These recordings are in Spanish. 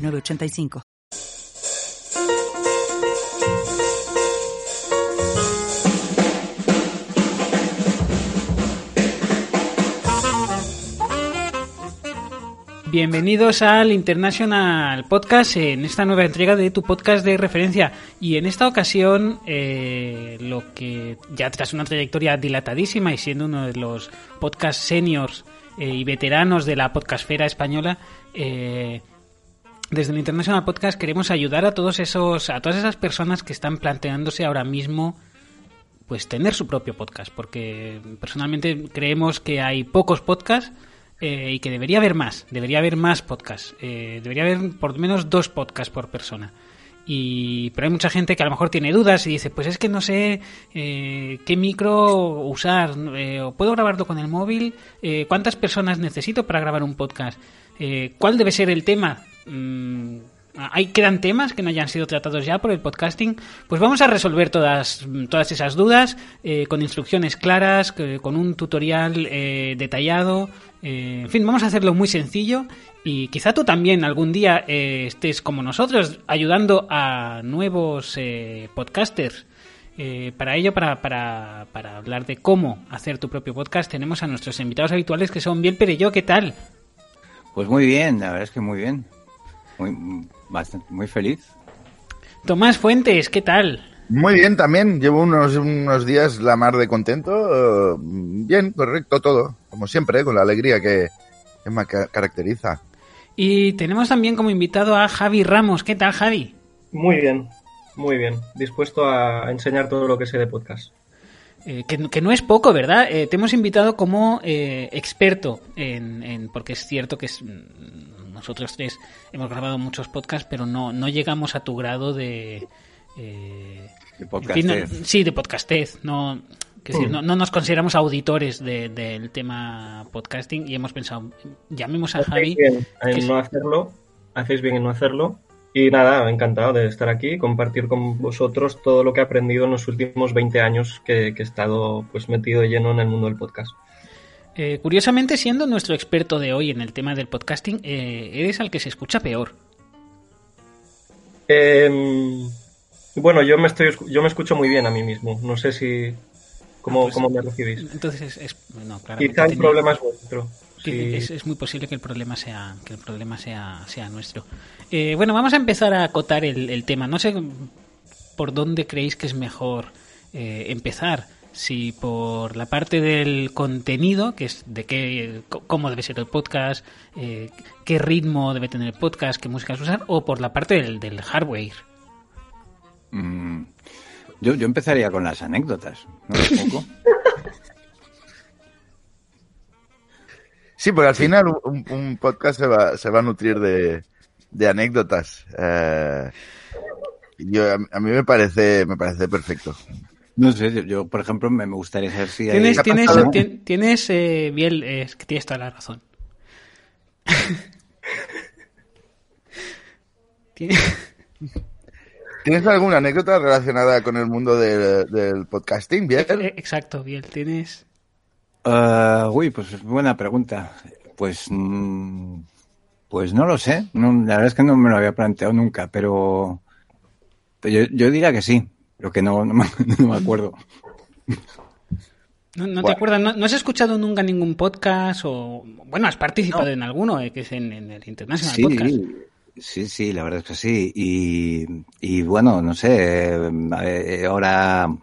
985. Bienvenidos al International Podcast en esta nueva entrega de tu podcast de referencia y en esta ocasión eh, lo que ya tras una trayectoria dilatadísima y siendo uno de los podcast seniors eh, y veteranos de la podcastfera española eh, desde el International Podcast queremos ayudar a todos esos, a todas esas personas que están planteándose ahora mismo pues tener su propio podcast, porque personalmente creemos que hay pocos podcasts eh, y que debería haber más, debería haber más podcasts, eh, debería haber por lo menos dos podcasts por persona. Y, pero hay mucha gente que a lo mejor tiene dudas y dice, pues es que no sé eh, qué micro usar, o puedo grabarlo con el móvil, cuántas personas necesito para grabar un podcast, cuál debe ser el tema Mm, ¿Hay quedan temas que no hayan sido tratados ya por el podcasting? Pues vamos a resolver todas, todas esas dudas eh, con instrucciones claras, con un tutorial eh, detallado. Eh, en fin, vamos a hacerlo muy sencillo y quizá tú también algún día estés como nosotros ayudando a nuevos podcasters. para ello, para, para, para hablar de cómo hacer tu propio podcast, tenemos a nuestros invitados habituales que son Biel Perello. ¿Qué tal? Pues muy bien, la verdad es que muy bien muy, bastante, muy feliz. Tomás Fuentes, ¿qué tal? Muy bien también, llevo unos, unos días la mar de contento. bien, correcto todo, como siempre, con la alegría que, me caracteriza. Y tenemos también como invitado a Javi Ramos. ¿Qué tal, Javi? Muy bien, muy bien. Dispuesto a enseñar todo lo que sé de podcast. Eh, que, no es poco, ¿verdad? Eh, te hemos invitado como eh, experto en, en, porque es cierto que es nosotros tres hemos grabado muchos podcasts, pero no, no llegamos a tu grado de... Eh, de sí, de podcastez. No, mm. no, nos consideramos auditores del tema podcasting y hemos pensado, llamemos a Javi. Bien en no hacerlo, hacéis bien en no hacerlo. Y nada, encantado de estar aquí, compartir con vosotros todo lo que he aprendido en los últimos 20 años que, que he estado pues metido lleno en el mundo del podcast. Eh, curiosamente, siendo nuestro experto de hoy en el tema del podcasting, eh, eres al que se escucha peor. Em, bueno, yo me estoy yo me escucho muy bien a mí mismo. No sé si cómo, ah, pues me recibís. Entonces es, quizá el problema es vuestro. Es, muy posible que el problema sea que el problema sea sea nuestro. Eh, bueno, vamos a empezar a acotar el, tema. No sé por dónde creéis que es mejor empezar si por la parte del contenido, que es de qué, cómo debe ser el podcast, eh, qué ritmo debe tener el podcast, qué músicas usar, o por la parte del, del hardware. Mm, yo, yo empezaría con las anécdotas, ¿no? poco? Sí, porque al final un, podcast se va, se va a nutrir de, de anécdotas. Eh, yo, a, mí me parece, me parece perfecto. No sé, yo, por ejemplo me gustaría saber si tienes, hay... Tienes, tienes, eh, Biel, es que tienes toda la razón. ¿Tienes... alguna anécdota relacionada con el mundo del podcasting, Biel? Eh, exacto, Biel, ¿tienes...? Uh, uy, pues es buena pregunta. Pues, mm, pues no lo sé. No, la verdad es que no me lo había planteado nunca, pero, yo, yo diría que sí. Pero que no, no, me, acuerdo. ¿No, te acuerdas? ¿No, has escuchado nunca ningún podcast? o Bueno, has participado en alguno, eh, que es en, el International sí, Podcast. Sí, sí, la verdad es que sí. Y, y bueno, no sé, eh, ahora,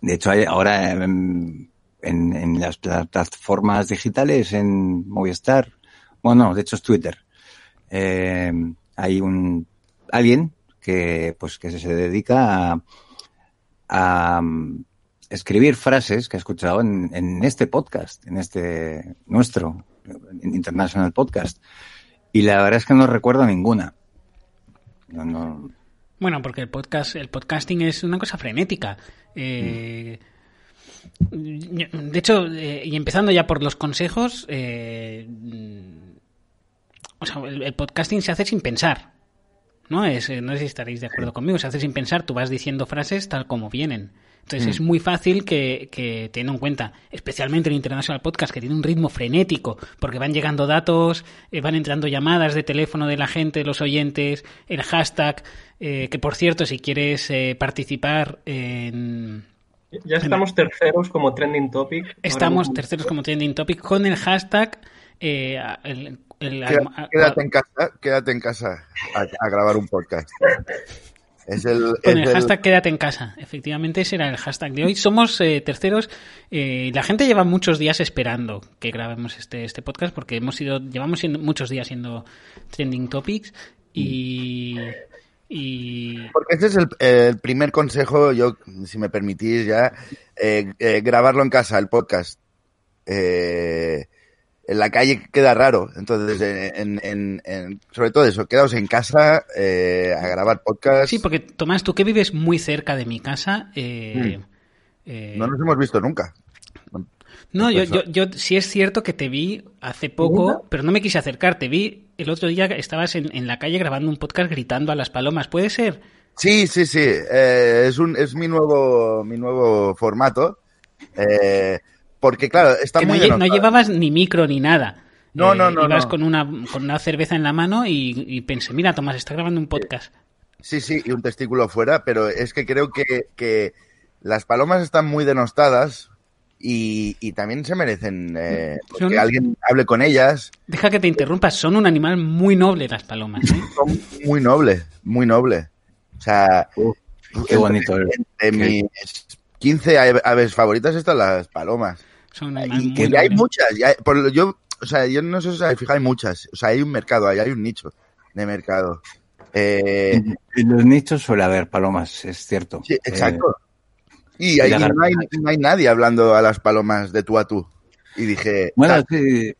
de hecho, ahora en, en, las plataformas digitales, en Movistar, bueno, de hecho es Twitter, eh, hay un alguien que pues que se dedica a a mm, escribir frases que he escuchado en, este podcast, en este nuestro International Podcast. Y la verdad es que no recuerdo ninguna. No, no. Bueno, porque el podcast, el podcasting es una cosa frenética. Eh, De hecho, eh, y empezando ya por los consejos, eh, el podcasting se hace sin pensar. ¿No? Es, eh, no sé si estaréis de acuerdo conmigo, se hace sin pensar, tú vas diciendo frases tal como vienen. Entonces Mm. es muy fácil que, que teniendo en cuenta, especialmente el International Podcast, que tiene un ritmo frenético, porque van llegando datos, eh, van entrando llamadas de teléfono de la gente, los oyentes, el hashtag, eh, que por cierto, si quieres eh, participar en... Ya estamos terceros como trending topic. Estamos terceros como trending topic con el hashtag... eh, el- el- Quédate, en casa, quédate en casa a, a grabar un podcast. Es el, Con es el hashtag quédate en casa. Efectivamente, ese era el hashtag de hoy. Somos eh, terceros. eh, la gente lleva muchos días esperando que grabemos este, este podcast porque hemos ido, llevamos siendo- muchos días siendo trending topics y. y Porque ese es el, el primer consejo, yo, si me permitís ya, eh, eh, grabarlo en casa, el podcast. Eh, en la calle queda raro, entonces, en, en- en- sobre todo eso, quedaos en casa eh, a grabar podcast. sí, porque Tomás, tú que vives muy cerca de mi casa. eh, eh, No nos hemos visto nunca. No, yo, Pues, yo, yo sí es cierto que te vi hace poco, pero no me quise acercar. Te vi el otro día, estabas en, en la calle grabando un podcast gritando a las palomas. ¿Puede ser? Sí, sí, sí. eh, es un, es mi nuevo, mi nuevo formato. eh, porque claro, está que no, muy lle- no llevabas ni micro ni nada. No, Eh, no, no, Ibas no. Con, una, con una cerveza en la mano y, y pensé, mira, Tomás, está grabando un podcast. Sí, sí, y un testículo fuera, pero es que creo que, que las palomas están muy denostadas y, y también se merecen eh, Son- que alguien hable con ellas. Deja que te interrumpas, son un animal muy noble las palomas. ¿eh? Son muy noble, muy noble. O sea, Qué bonito. entre Qué- mis 15 ave- aves favoritas están las palomas. Son un animal Y muy que ya hay muchas. ya hay- por lo- yo, o sea, yo no sé si os habéis fijado, hay muchas. O sea, hay un mercado, ahí hay un nicho de mercado. Eh, En los nichos suele haber palomas, es cierto. Sí, Eh, exacto. y y ahí lagartijas. no hay, no hay nadie hablando a las palomas de tú a tú. Y dije, Bueno, "Ah, sí,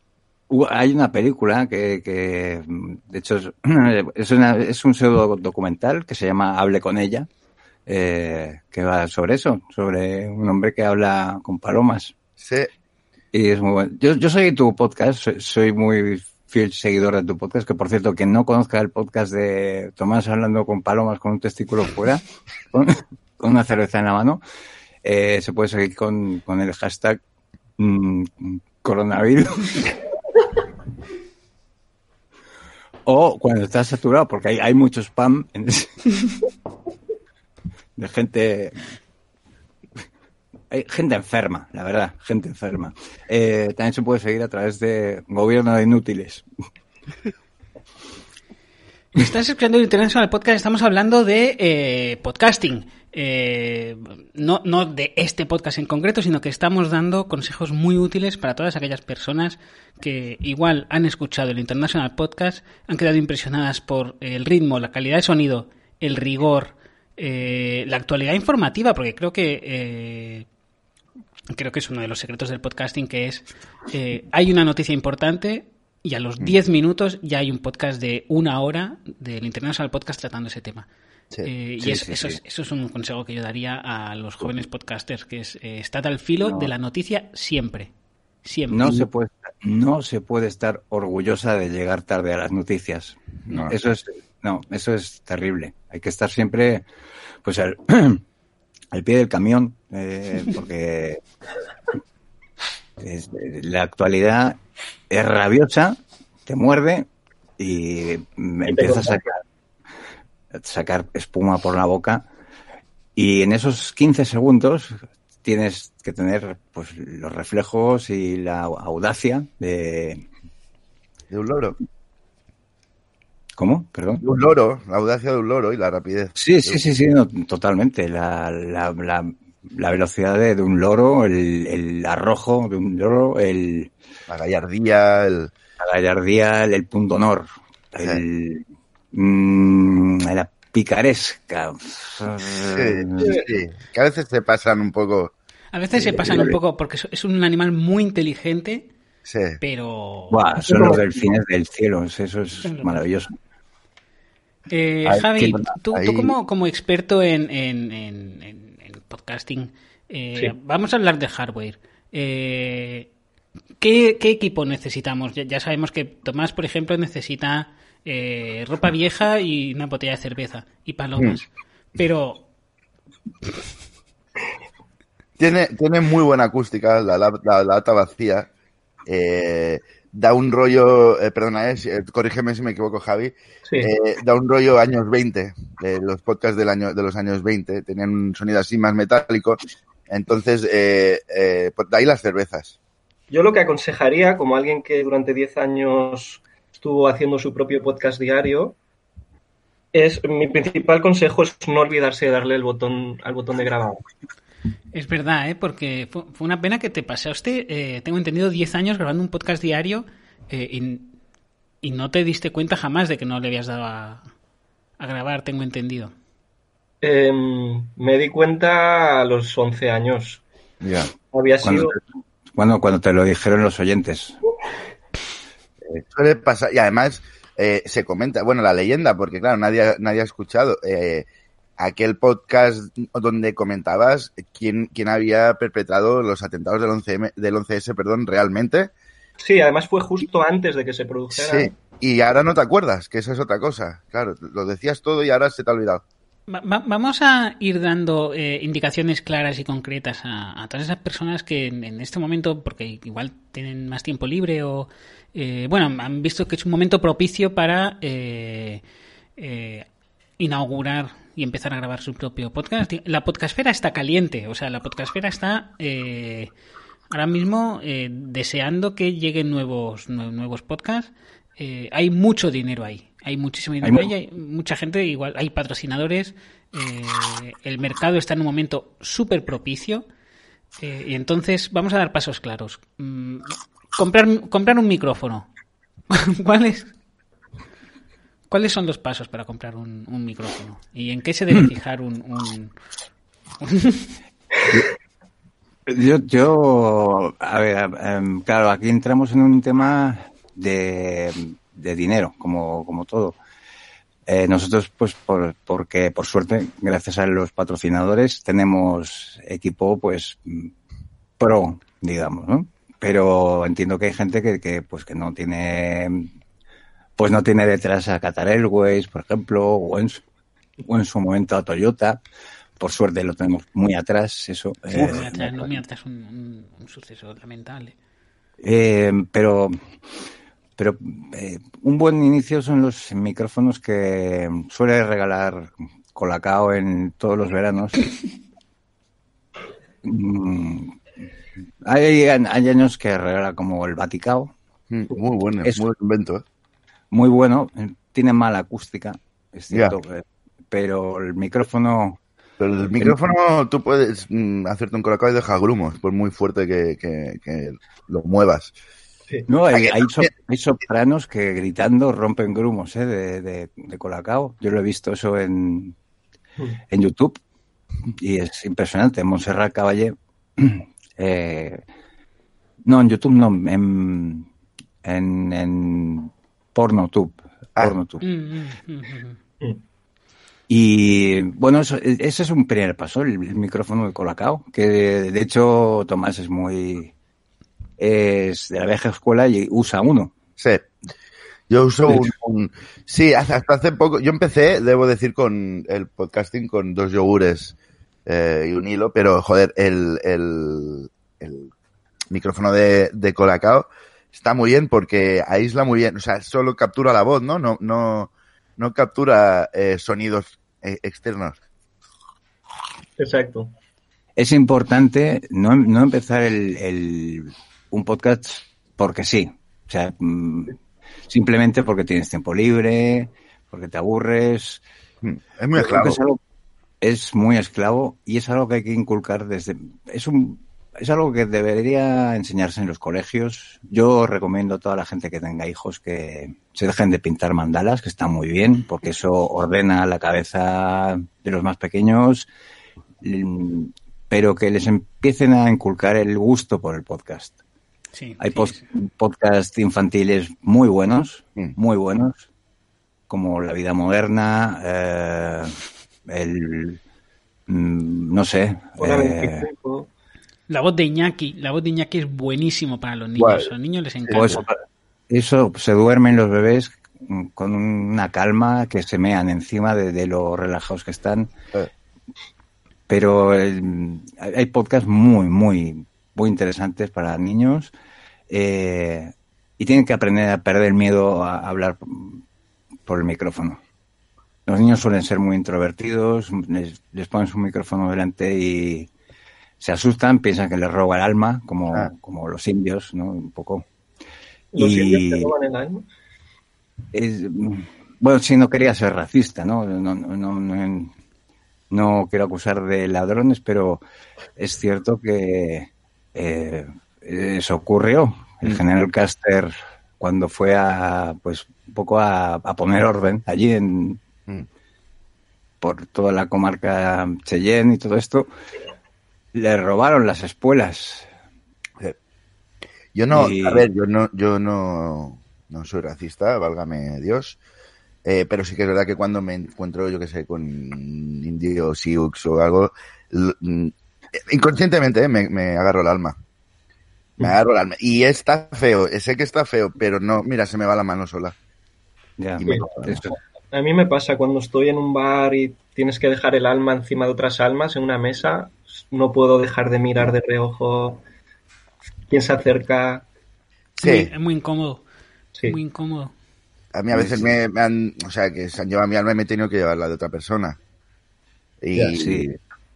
hay una película que, que, de hecho, es, es, una- es un pseudo documental que se llama Hable con ella, eh, que va sobre eso, sobre un hombre que habla con palomas. Sí, Y es muy bueno. Yo, yo soy tu podcast, soy, soy muy fiel seguidor de tu podcast, que por cierto, quien no conozca el podcast de Tomás hablando con palomas con un testículo fuera, con, con una cerveza en la mano, eh, se puede seguir con, con el hashtag mm, coronavirus. o cuando estás saturado, porque hay, hay mucho spam en ese- de gente hay gente enferma, la verdad, gente enferma. Eh, también se puede seguir a través de Gobierno de Inútiles. Estás escuchando el International Podcast, estamos hablando de eh, podcasting. Eh, no, no de este podcast en concreto, sino que estamos dando consejos muy útiles para todas aquellas personas que igual han escuchado el International Podcast, han quedado impresionadas por el ritmo, la calidad de sonido, el rigor, eh, la actualidad informativa, porque creo que eh, creo que es uno de los secretos del podcasting, que es eh, hay una noticia importante y a los 10 minutos ya hay un podcast de una hora del International Podcast tratando ese tema. Sí. Eh, y Sí, es- sí, eso, sí. Es, eso es un consejo que yo daría a los jóvenes podcasters, que es eh, estad al filo No. de la noticia siempre. Siempre. No se puede, no se puede estar orgullosa de llegar tarde a las noticias. No. Eso es, no, eso es terrible. Hay que estar siempre, pues al, al pie del camión, eh, porque es- la actualidad es rabiosa, te muerde y empieza a sacar, sacar espuma por la boca. Y en esos 15 segundos tienes que tener pues los reflejos y la audacia de de un loro. ¿Cómo? Perdón. De un loro, la audacia de un loro y la rapidez. Sí, sí, sí, sí, no, totalmente. La, la, la, la velocidad de, de un loro, el, el arrojo de un loro, el, La gallardía, el... la gallardía, el, el punto honor, el, mm, la picaresca. Sí, sí, que a veces se pasan un poco... A veces se pasan un poco porque es- es un animal muy inteligente, Sí. pero... Buah, son los delfines del cielo, eso es maravilloso. Eh, Javi, tú, tú como, como experto en, en- en- en- en podcasting, eh, Sí. vamos a hablar de hardware. Eh, ¿qué, qué equipo necesitamos? Ya, ya sabemos que Tomás, por ejemplo, necesita eh, ropa vieja y una botella de cerveza y palomas. Mm. Pero Tiene, tiene muy buena acústica, la, la, la lata vacía. Eh, da un rollo, eh, perdona, eh, eh, corrígeme si me equivoco, Javi. Sí. Eh, da un rollo años 20, eh, los podcasts del año, de los años 20, tenían un sonido así más metálico. Entonces, pues de ahí las cervezas. Yo lo que aconsejaría, como alguien que durante 10 años estuvo haciendo su propio podcast diario, es mi principal consejo es no olvidarse de darle el botón al botón de grabar. Es verdad, ¿eh? porque fue, fue una pena que te pasaste, eh, tengo entendido, 10 años grabando un podcast diario eh, y, y no te diste cuenta jamás de que no le habías dado a, a grabar, tengo entendido. Em, me di cuenta a los 11 años. Ya. Había Cuando sido... te- bueno, cuando te lo dijeron los oyentes. Eh, suele pasar, y además eh, se comenta, bueno, la leyenda, porque claro, nadie, nadie ha escuchado eh, aquel podcast donde comentabas quién, quién había perpetrado los atentados del 11M, del 11S, perdón, realmente. Sí, además fue justo antes de que se produjera. Sí. Y ahora no te acuerdas, que eso es otra cosa. Claro, lo decías todo y ahora se te ha olvidado. Va- va- vamos a ir dando eh, indicaciones claras y concretas a, a todas esas personas que en, en este momento, porque igual tienen más tiempo libre o, eh, bueno, han visto que es un momento propicio para eh, eh, inaugurar y empezar a grabar su propio podcast. La podcastfera está caliente, o sea, la podcastfera está eh, ahora mismo eh, deseando que lleguen nuevos, nue- nuevos podcasts. Eh, hay mucho dinero ahí, hay muchísimo dinero mu- ahí, hay mucha gente, igual hay patrocinadores, eh, el mercado está en un momento súper propicio y entonces vamos a dar pasos claros. Mm, comprar, comprar un micrófono. ¿Cuáles, ¿Cuáles son los pasos para comprar un, un micrófono? ¿Y en qué se debe fijar un, un- Yo, yo, a ver, em, claro, aquí entramos en un tema de, de dinero, como, como todo. Eh, nosotros, pues, por, porque por suerte, gracias a los patrocinadores, tenemos equipo, pues, pro, digamos, ¿no? Pero entiendo que hay gente que, que, pues, que no tiene, pues, no tiene detrás a Qatar Airways, por ejemplo, o en su, o en su momento a Toyota. Por suerte lo tenemos muy atrás, eso. eh, Muy atrás, no, muy atrás, un, un- un suceso lamentable. eh, pero pero eh, un buen inicio son los micrófonos que suele regalar Colacao en todos los veranos. Mm, hay, hay años que regala como el Vaticao, Mm, Muy bueno, Eso. muy buen invento. ¿eh? Muy bueno, tiene mala acústica, es cierto, eh, pero el micrófono Pero el micrófono tú puedes mm, hacerte un colocado y dejar grumos, por muy fuerte que, que- que lo muevas. No, hay, Hay- hay, so- hay sopranos que gritando rompen grumos ¿eh? de, de, de Colacao. Yo lo he visto eso en, en YouTube y es impresionante. Montserrat Caballé. eh, no, en YouTube no, en, en, en PornoTube. Ah. PornoTube. Mm, mm, mm, mm. Y bueno, eso- ese es un primer paso, el, el micrófono de Colacao, que de, de hecho Tomás es muy... es de la vieja escuela y usa uno. Sí. Yo uso un, un- Sí, hasta hasta hace poco. Yo empecé, debo decir, con el podcasting con dos yogures eh, y un hilo, pero joder, el, el, el micrófono de, de Colacao está muy bien porque aísla muy bien. O sea, solo captura la voz, ¿no? No, no, no captura eh, sonidos eh, externos. Exacto. Es importante no, no empezar el, el- un podcast porque sí. O sea, mm, simplemente porque tienes tiempo libre, porque te aburres. Mm, Es muy esclavo. Es, algo- es muy esclavo y es algo que hay que inculcar desde... Es, un, es algo que debería enseñarse en los colegios. Yo recomiendo a toda la gente que tenga hijos que se dejen de pintar mandalas, que está muy bien, porque eso ordena la cabeza de los más pequeños, mm, pero que les empiecen a inculcar el gusto por el podcast. Sí, Hay sí, podcasts infantiles muy buenos, Mm. muy buenos. como la vida moderna, eh, el, mm, no sé, Hora eh, 25. La voz de Iñaki, la voz de Iñaki es buenísimo para los niños. A los niños les encanta. pues, eso se duermen los bebés con una calma que se mean encima de, de lo relajados que están. Eh. Pero el- hay podcasts muy, muy, muy interesantes para niños eh, y tienen que aprender a perder el miedo a hablar por el micrófono. Los niños suelen ser muy introvertidos, les, les ponen su micrófono delante y se asustan, piensan que les roba el alma, como, Ah. como los indios, ¿no? Un poco. Los Y- indios te roban el alma. Es, bueno, sí, no quería ser racista, ¿no? No, no, no, no, no quiero acusar de ladrones, pero es cierto que eh, eso ocurrió. El Mm. general Caster, cuando fue a, pues, un poco a, a poner orden allí en, Mm. por toda la comarca Cheyenne y todo esto, le robaron las espuelas. Yo no, Y- a ver, yo no, yo no, no soy racista, válgame Dios. Eh, pero sí que es verdad que cuando me encuentro, yo que sé, con indios, sioux o algo, mm, inconscientemente eh, me, me agarro el alma. Me agarro el alma. Y está feo, sé que está feo, pero no, mira, se me va la mano sola. Ya, Y me- eso- A mí me pasa cuando estoy en un bar y tienes que dejar el alma encima de otras almas en una mesa, no puedo dejar de mirar de reojo quién se acerca. Sí, es muy incómodo. Sí. Muy incómodo. a mí a veces me, me han, o sea, que se han llevado mi alma y me he tenido que llevar la de otra persona. Y Sí.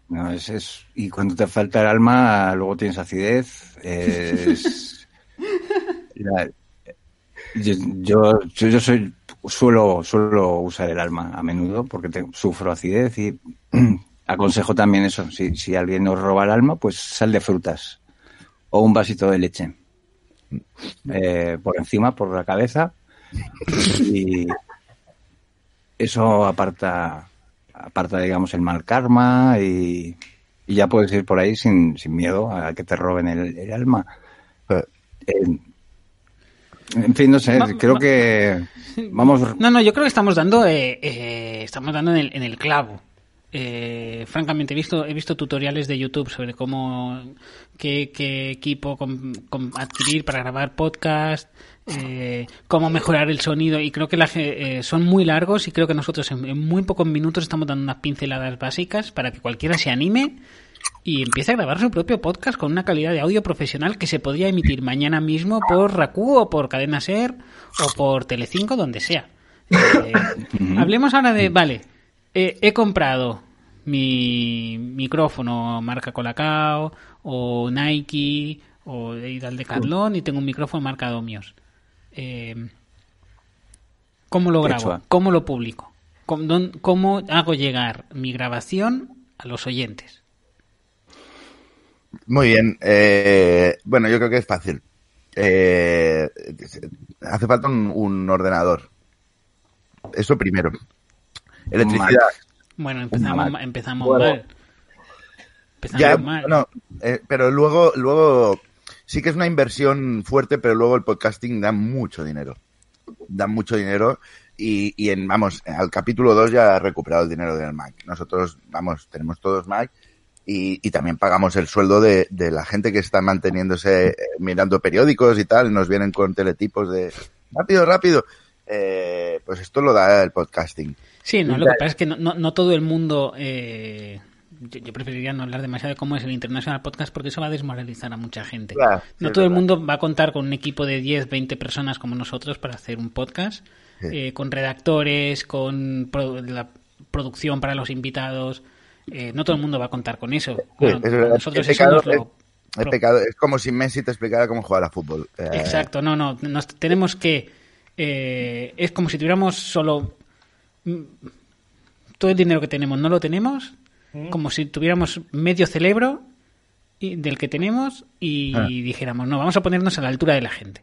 No, es, es- y cuando te falta el alma, luego tienes acidez. Es, yo, yo, yo, yo soy, suelo, suelo usar el alma a menudo porque te- sufro acidez y aconsejo también eso. Si, si alguien nos roba el alma, pues sal de frutas o un vasito de leche. Eh, por encima, por la cabeza. Y eso aparta aparta, digamos, el mal karma y, y ya puedes ir por ahí sin, sin miedo a que te roben el, el alma. Eh. En fin, no sé, Va- creo va- que vamos... No, no, yo creo que estamos dando, eh, eh, estamos dando en el, en el clavo. Eh, francamente, he visto, he visto tutoriales de YouTube sobre cómo, qué, qué equipo com- com- adquirir para grabar podcast, eh, cómo mejorar el sonido y creo que la ge- eh, son muy largos y creo que nosotros en, en muy pocos minutos estamos dando unas pinceladas básicas para que cualquiera se anime y empiece a grabar su propio podcast con una calidad de audio profesional que se podría emitir mañana mismo por Raku o por Cadena Ser o por Telecinco, donde sea. Eh, hablemos ahora de, vale, eh, he comprado mi micrófono marca Colacao o Nike o he ido al Decathlon y tengo un micrófono marca Domios. Eh, ¿Cómo lo grabo? ¿Cómo lo publico? ¿Cómo, cómo hago llegar mi grabación a los oyentes? Muy bien. eh, bueno, yo creo que es fácil. Eh, hace falta un, un ordenador. Eso primero. Electricidad. Bueno, empezamos, empezamos Bueno. mal. Empezamos Ya, mal. no, eh, pero luego, luego sí que es una inversión fuerte, pero luego el podcasting da mucho dinero. Da mucho dinero y, y en, vamos, al capítulo 2 ya ha recuperado el dinero del Mac. Nosotros, vamos, tenemos todos Mac y, y también pagamos el sueldo de, de la gente que está manteniéndose eh, mirando periódicos y tal. Nos vienen con teletipos de rápido, rápido. Eh, pues esto lo da el podcasting. Sí, no, lo que pasa es que no, no, no todo el mundo. eh, yo, preferiría no hablar demasiado de cómo es el International Podcast porque eso va a desmoralizar a mucha gente. Claro, no todo el mundo va a contar con un equipo de 10, 20 personas como nosotros para hacer un podcast, Sí. eh, con redactores, con pro- la producción para los invitados. eh, no todo el mundo va a contar con eso. Es nosotros eso nos lo- es- pecado es como si Messi te explicara cómo jugar a fútbol. Eh, Exacto, no, no, nos tenemos que... eh, es como si tuviéramos solo... mm, Todo el dinero que tenemos no lo tenemos, como si tuviéramos medio cerebro y- del que tenemos y Ah. dijéramos, no, vamos a ponernos a la altura de la gente.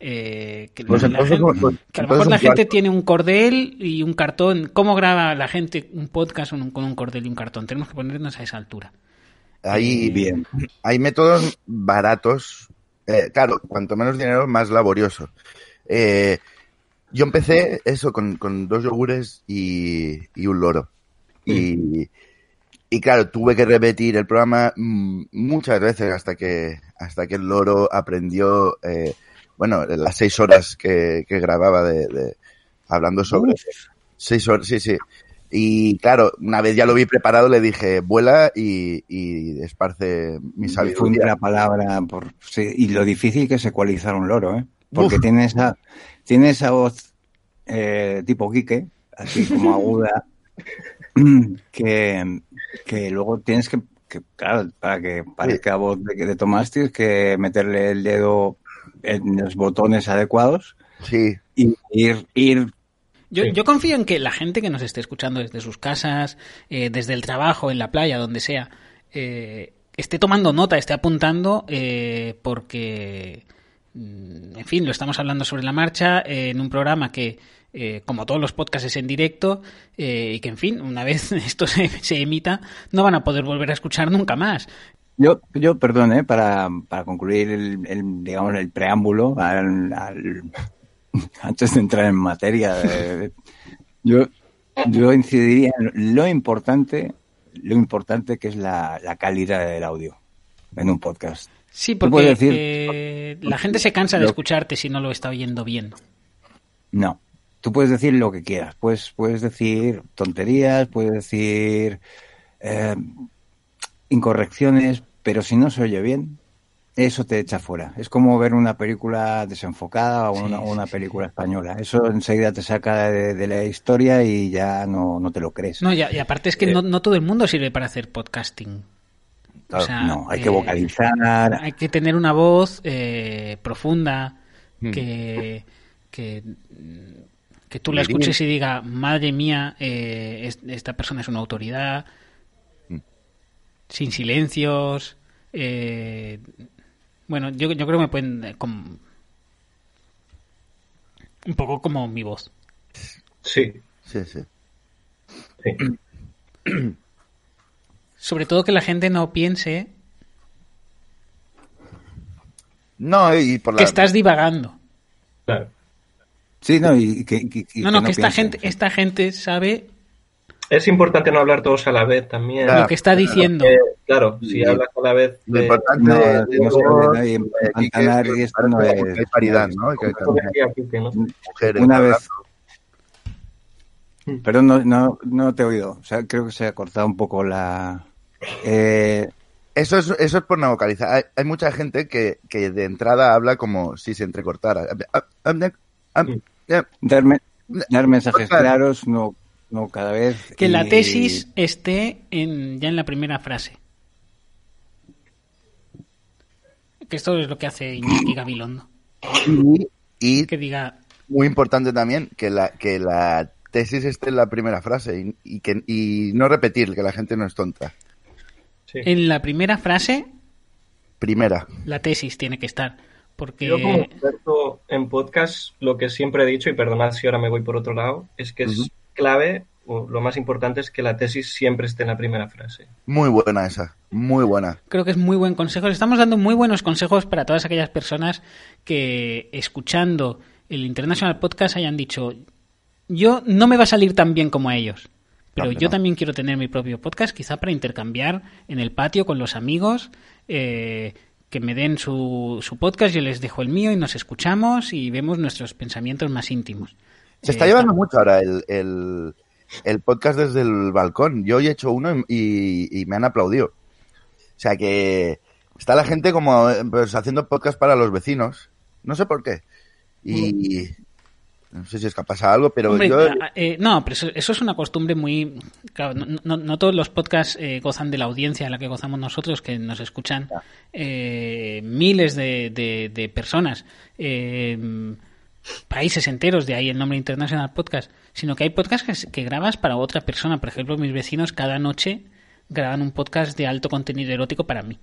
Eh, que, Pues la entonces, gente- pues, que a lo mejor la gente tiene un cordel y un cartón. ¿Cómo graba la gente un podcast con un, cordel y un cartón? Tenemos que ponernos a esa altura. Hay, Bien. hay métodos baratos. eh, claro, cuanto menos dinero, más laborioso. Yo empecé eso con, con dos yogures y, y un loro. Y, y claro, tuve que repetir el programa mm, muchas veces hasta que, hasta que el loro aprendió, eh, bueno, las seis horas que, que grababa de, de- hablando sobre seis horas, sí, sí. Y claro, una vez ya lo vi preparado, le dije, vuela y, y esparce mi sabiduría. la palabra por sí, y lo difícil que es ecualizar un loro, ¿eh? Porque Uf. tiene esa tiene esa voz eh, tipo Quique, así como aguda, que, que luego tienes que, que, claro, para que parezca voz de, de Tomás tienes que meterle el dedo en los botones adecuados Sí, y ir ir. Yo, Sí. yo confío en que la gente que nos esté escuchando desde sus casas, eh, desde el trabajo, en la playa, donde sea, eh, esté tomando nota, esté apuntando, eh, porque, en fin, lo estamos hablando sobre la marcha eh, en un programa que, eh, como todos los podcasts, es en directo eh, y que, en fin, una vez esto se, se emita, no van a poder volver a escuchar nunca más. Yo, yo perdón, para, para concluir el, el, digamos, el preámbulo, al- al- antes de entrar en materia, yo, yo incidiría en lo importante, lo importante que es la, la calidad del audio en un podcast. Sí, porque decir- eh, la gente se cansa de Lo- escucharte si no lo está oyendo bien. No. Tú puedes decir lo que quieras. Puedes, puedes decir tonterías, puedes decir eh, incorrecciones, pero si no se oye bien, eso te echa fuera. Es como ver una película desenfocada o Sí, una, sí, una sí. película española. Eso enseguida te saca de, de la historia y ya no, no te lo crees. No, y, y aparte es que Eh, no, no todo el mundo sirve para hacer podcasting. Claro, o sea, no, hay que eh, vocalizar. Hay que tener una voz eh, profunda Mm. que, que, que tú la escuches y diga, madre mía, eh, es- esta persona es una autoridad, Mm. sin silencios. eh, bueno, yo, yo creo que me pueden... eh, un poco como mi voz. Sí, sí, sí. sí. Sobre todo que la gente no piense No, y por la... que estás divagando. Claro. Sí, no, y que, que- y No, no, que esta piensen. gente, esta gente sabe Es importante no hablar todos a la vez también. Claro. lo que está diciendo. Eh, claro, si Sí. hablas a la vez Lo de- importante No, no ¿no? Y y no es- hay paridad, ¿no? ¿no? Una vez, Perdón, no, no, no te he oído. O sea, creo que se ha cortado un poco la. Eh, Eso es, eso es por no vocalizar. Hay, hay mucha gente que, que de entrada habla como si se entrecortara. dar, dar mensajes claros, no, no cada vez. Que la tesis esté en, ya en la primera frase. Que esto es lo que hace Iñaki Gabilondo. Y, y Que diga, muy importante también que la, que la tesis esté en la primera frase y, y que, y no repetir, que la gente no es tonta. Sí. en la primera frase, Primera. la tesis tiene que estar. Porque Yo como experto en podcast, lo que siempre he dicho, y perdonad si ahora me voy por otro lado, es que es clave, o lo más importante es que la tesis siempre esté en la primera frase. Muy buena esa. Muy buena. creo que es muy buen consejo. Estamos dando muy buenos consejos para todas aquellas personas que escuchando el International Podcast hayan dicho, yo no me va a salir tan bien como a ellos. Pero yo no. también quiero tener mi propio podcast, quizá para intercambiar en el patio con los amigos, eh, que me den su, su podcast, yo les dejo el mío y nos escuchamos y vemos nuestros pensamientos más íntimos. Se está Eh, llevando mucho ahora el, el, el podcast desde el balcón. Yo hoy he hecho uno y, y me han aplaudido. O sea que está la gente como eh, pues, haciendo podcast para los vecinos. No sé por qué. Y no sé si es que pasa algo, pero Hombre, yo... eh, no, pero eso, eso es una costumbre muy... Claro, no, no- no todos los podcasts eh, gozan de la audiencia a la que gozamos nosotros, que nos escuchan eh, miles de, de- de personas, eh, países enteros, de ahí el nombre International Podcast, sino que hay podcasts que, grabas para otra persona. Por ejemplo, mis vecinos cada noche graban un podcast de alto contenido erótico para mí.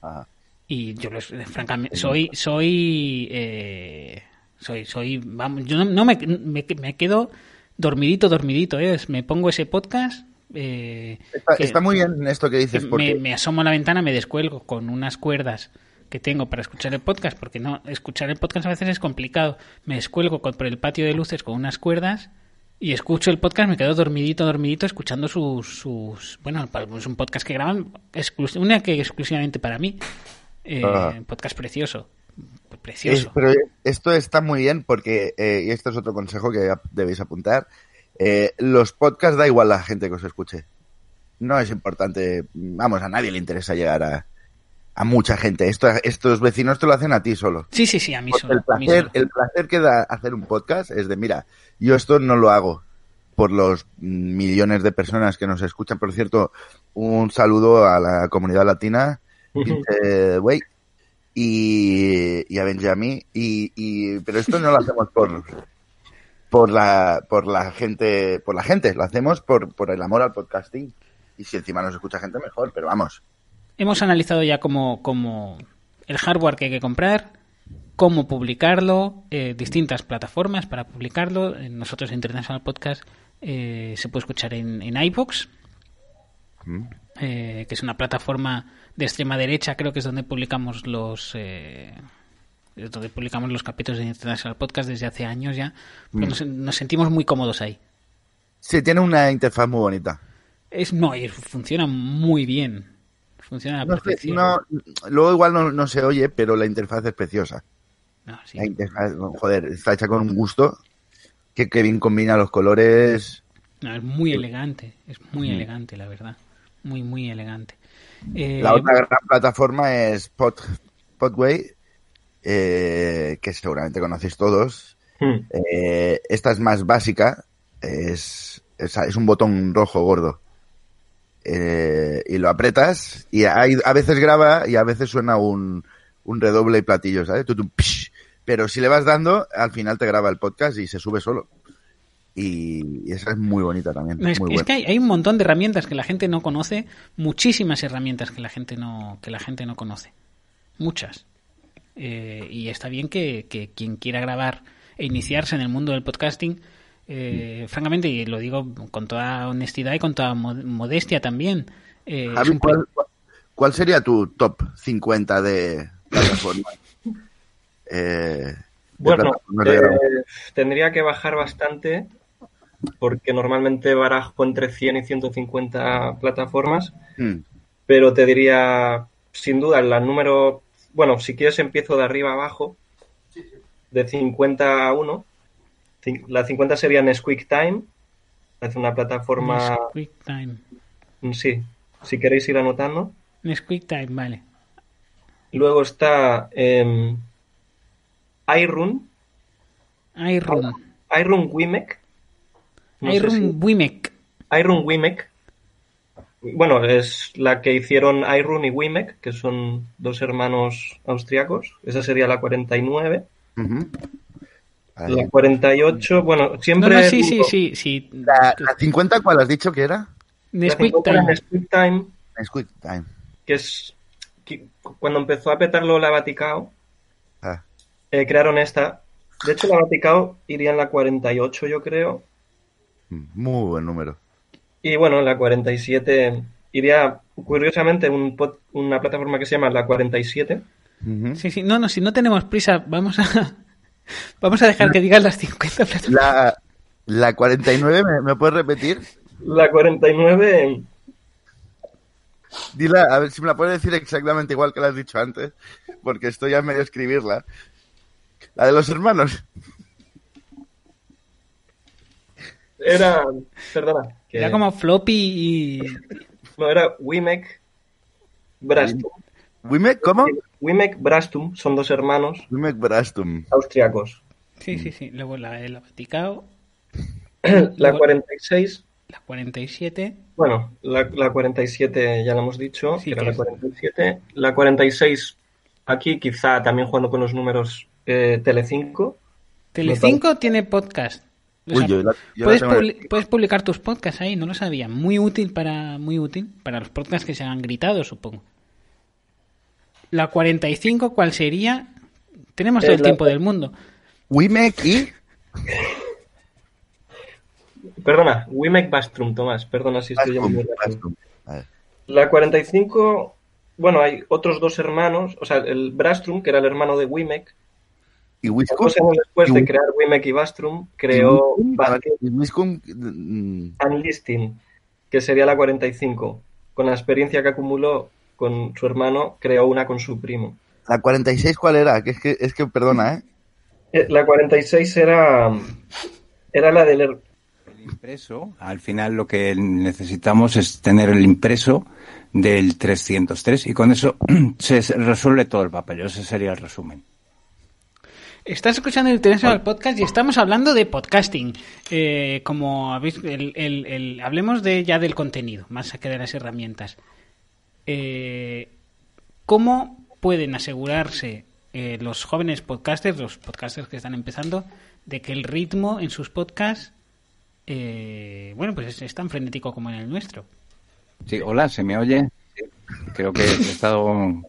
Ajá. Y yo, les, francamente, soy, soy, eh, soy, soy, vamos, yo no, no me, me, me quedo dormidito, dormidito, ¿eh? Me pongo ese podcast, eh, Está, que- está muy bien esto que que dices, porque... me, me asomo a la ventana, me descuelgo con unas cuerdas que tengo para escuchar el podcast, porque no escuchar el podcast a veces es complicado. Me descuelgo con- por el patio de luces con unas cuerdas y escucho el podcast, me quedo dormidito, dormidito, escuchando sus... sus bueno, es un podcast que graban exclus- una que exclusivamente para mí. Eh, Ah. Podcast precioso. Es- Precioso. pero esto está muy bien porque, eh, y este es otro consejo que debéis apuntar, eh, los podcasts da igual a la gente que os escuche. No es importante, vamos, a nadie le interesa llegar a, a mucha gente. Esto, estos vecinos te lo hacen a ti solo. Sí, sí, sí, a mí solo. el a mí placer, solo. el placer que da hacer un podcast es de, mira, yo esto no lo hago por los millones de personas que nos escuchan. Por cierto, un saludo a la comunidad latina, güey, y, y a Benjamín. Y, y, pero esto no lo hacemos por, por la, por la gente, por la gente, lo hacemos por, por el amor al podcasting. Y si encima nos escucha gente mejor, pero vamos. Hemos analizado ya cómo, cómo el hardware que hay que comprar, cómo publicarlo, eh, distintas plataformas para publicarlo. Nosotros International Podcast eh, se puede escuchar en, en iVoox, Mm. eh, que es una plataforma de extrema derecha, creo que es donde publicamos los eh, es donde publicamos los capítulos de International Podcast desde hace años ya. porque nos, nos sentimos muy cómodos ahí. Sí, tiene una interfaz muy bonita. Es no, y funciona muy bien. Funciona a la No sé, perfección. no, luego igual no, no se oye, pero la interfaz es preciosa. No, sí. La interfaz, joder, está hecha con un gusto que, que bien combina los colores. No, es muy elegante, es muy elegante, la verdad. Muy, muy elegante. Eh, La otra gran plataforma es Pod, Podway, eh, que seguramente conocéis todos. Hmm. Eh, esta es más básica, es, es, es un botón rojo gordo. Eh, y lo apretas y hay, a veces graba y a veces suena un, un redoble y platillo, ¿sabes? Tutum, psh. Pero si le vas dando, al final te graba el podcast y se sube solo. Y, y esa es muy bonita también. es, muy es buena. que hay, hay un montón de herramientas que la gente no conoce, muchísimas herramientas que la gente no, que la gente no conoce. Muchas. Eh, y está bien que, que quien quiera grabar e iniciarse en el mundo del podcasting, eh, francamente, y lo digo con toda honestidad y con toda mo- modestia también, eh, Javi, ¿cuál, cuál sería tu top 50 de plataformas? Eh, Bueno, eh, tendría que bajar bastante porque normalmente barajo entre 100 y 150 plataformas, Hmm. pero te diría, sin duda, la número, bueno, si quieres empiezo de arriba abajo, de 50 a 1. Cin- La 50 sería Nesquik Time, es una plataforma, Nesquik Time. sí, si queréis ir anotando. Nesquik Time, vale. Luego está eh, iRun, iRun. iRun Wimec. No iRun Wimec. iRun Wimec. Bueno, es la que hicieron iRun y Wimec, que son dos hermanos austriacos. Esa sería la 49. Ujú. Vale. La 48, bueno, No, siempre. no, sí, sí, sí, sí. La, la 50, ¿cuál has dicho que era? La Nesquik 50 era Time. Nesquik Time, Nesquik Time. que es. que cuando empezó a petarlo la Vaticao, Ah, eh, crearon esta. De hecho, la Vaticao iría en la 48, yo creo. Muy buen número. Y bueno, en la 47 iría, curiosamente, un una plataforma que se llama la 47. Ujú. Sí, sí, no, no, si no tenemos prisa, vamos a vamos a dejar que digas las 50 plataformas. La, la 49, ¿me, me puedes repetir? La 49, Dila, a ver si me la puedes decir exactamente igual que la has dicho antes, porque estoy a medio de escribirla. La de los hermanos. Era. Perdona. que- Era como floppy y No, era Wimec Brastum. Wimek, ¿cómo? Wimec Brastum son dos hermanos Wimek Brastum. austriacos. Sí, sí, sí. Luego la, el Vaticao, La Luego- 46, la 47. bueno, la, la 47 ya la hemos dicho, Sí, que era la es- 47. La 46, aquí quizá también jugando con los números, eh, Telecinco. Telecinco tiene podcast. O Uy, sea, yo la- yo la puedes, el- publi- publicar tus podcasts ahí, no lo sabía. Muy útil para muy útil para los podcasts que se han gritado, supongo. La 45, ¿cuál sería? Tenemos todo Eh, el la- tiempo del mundo. Wimek y... Perdona, Wimec Bastrum, Tomás, perdona si estoy llamando. La 45 bueno, hay otros dos hermanos, o sea, el Brastrum, que era el hermano de Wimek, ¿Y Wiscom? dos años después ¿Y de crear Wimek y Bastrum, creó ¿Y Wiscom? Mm, Unlisting, que sería la 45. Con la experiencia que acumuló con su hermano, creó una con su primo. ¿La 46 cuál era? Que es que, es que perdona, ¿eh? Eh, La 46 era, era la del... El impreso, al final lo que necesitamos es tener el impreso del 303 y con eso se resuelve todo el papel. Ese sería el resumen. Estás escuchando el International Podcast y estamos hablando de podcasting. Eh, como habéis, el, el- el- hablemos de ya del contenido, más que de las herramientas. Eh, ¿Cómo pueden asegurarse eh, los jóvenes podcasters, los podcasters que están empezando, de que el ritmo en sus podcasts, eh, bueno, pues es, es tan frenético como en el nuestro? Sí, hola, ¿se me oye? Creo que he estado...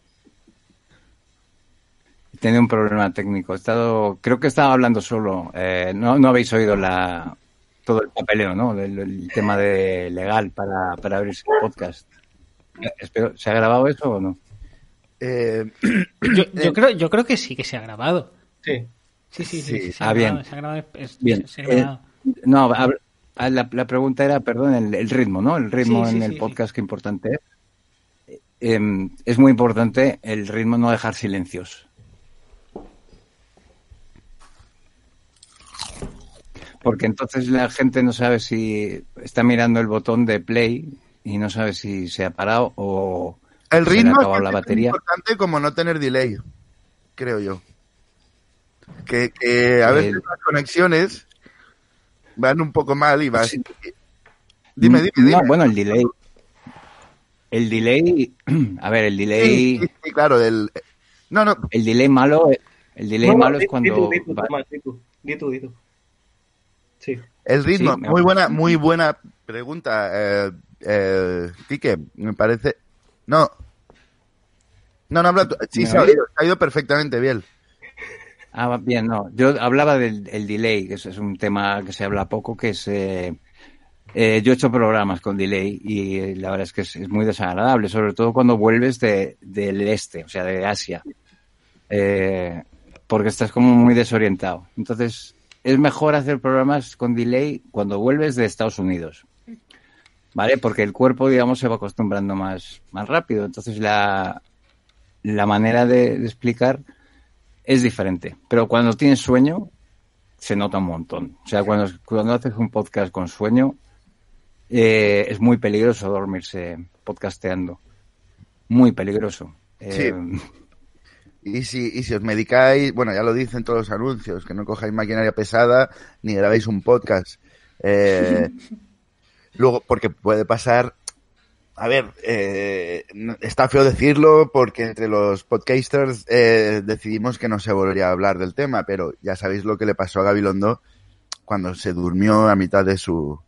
Tenido un problema técnico. He estado... Creo que estaba hablando solo. Eh, no, no habéis oído la todo el papeleo, ¿no? El, el tema de legal para, para abrirse el podcast. Eh, Espero, ¿se ha grabado eso o no? Eh, Yo, yo creo, yo creo que sí que se ha grabado. Sí, Sí, sí, sí. Ha Ah, bien. grabado, se ha grabado, es- Bien. se ha Eh, grabado. no, la, la pregunta era, perdón, el, el ritmo, ¿no? El ritmo Sí, sí, en el sí, podcast, qué importante es. Eh, es muy importante el ritmo, no dejar silencios. Porque entonces la gente no sabe si está mirando el botón de play y no sabe si se ha parado o el se le ha es acabado la tan batería. importante como no tener delay, creo yo. Que, que a veces El- las conexiones van un poco mal y vas... Sí. Dime, dime, dime. No, bueno, el delay. El delay, a ver, el delay, Sí, sí, sí, claro, del... No, no, el delay malo, el delay No, malo di- es cuando Di tú, di tú, va- Tomás, di tú, di tú, di tú. Sí. El ritmo, Sí, muy buena, muy buena pregunta, eh, eh, Quique, me parece. No, no, no habla. Sí, ¿Me se ha se ha oído perfectamente bien. Ah, bien, no. Yo hablaba del el delay, que es un tema que se habla poco, que es... eh, eh, yo he hecho programas con delay y eh, la verdad es que es, es muy desagradable, sobre todo cuando vuelves de, del este, o sea, de Asia, eh, porque estás como muy desorientado. Entonces, es mejor hacer programas con delay cuando vuelves de Estados Unidos, ¿vale? Porque el cuerpo, digamos, se va acostumbrando más, más rápido. Entonces, la, la manera de- de explicar es diferente. Pero cuando tienes sueño, se nota un montón. O sea, cuando, cuando haces un podcast con sueño, eh, es muy peligroso dormirse podcasteando. Muy peligroso. Eh, Y si, y si os medicáis, bueno, ya lo dicen todos los anuncios, que no cojáis maquinaria pesada ni grabéis un podcast. Eh, luego, porque puede pasar. A ver, eh, está feo decirlo porque entre los podcasters eh, decidimos que no se volvería a hablar del tema, pero ya sabéis lo que le pasó a Gabilondo cuando se durmió a mitad de su.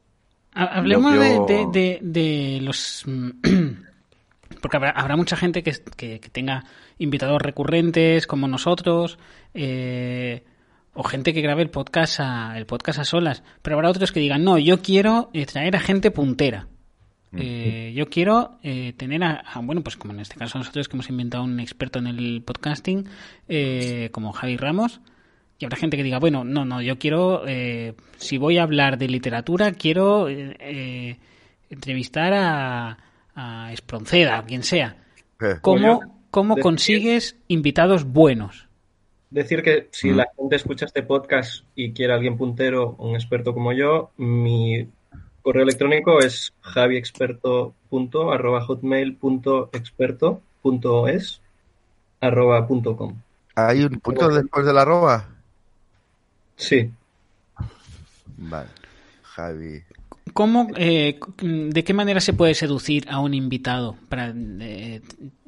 Ha- Hablemos Yo- de, de- de- de los... mm, Porque habrá, habrá mucha gente que, que- que tenga invitados recurrentes como nosotros, eh, o gente que grabe el podcast, a, el podcast a solas, pero habrá otros que digan, no, yo quiero eh, traer a gente puntera. Eh, yo quiero eh, tener a, a- bueno, pues como en este caso nosotros que hemos inventado un experto en el podcasting, eh, como Javi Ramos, y habrá gente que diga, bueno, no, no, yo quiero, eh, si voy a hablar de literatura, quiero eh, entrevistar a, a Espronceda, a quien sea. ¿Cómo, cómo decir- consigues invitados buenos? Decir que si Mm. la gente escucha este podcast y quiere alguien puntero, un experto como yo, mi correo electrónico es javiexperto.hotmail.experto.es arroba punto com. ¿Hay un punto después de la arroba? Sí. Vale. Javi. ¿Cómo, eh, ¿De qué manera se puede seducir a un invitado para eh,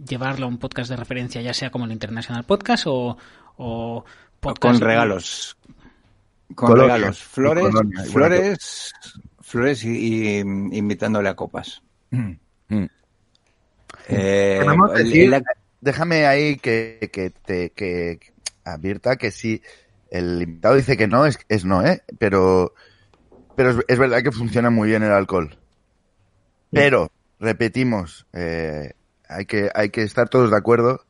llevarlo a un podcast de referencia, ya sea como el International Podcast o, o podcast- con regalos. Con Colonia. regalos. Flores, flores, flores y, y invitándole a copas. Mm. Eh, el- el- Déjame ahí que, que te que advierta que si el invitado dice que no, es, es no, ¿eh? Pero, pero es, es verdad que funciona muy bien el alcohol. Pero, repetimos, eh, hay que, hay que estar todos de acuerdo.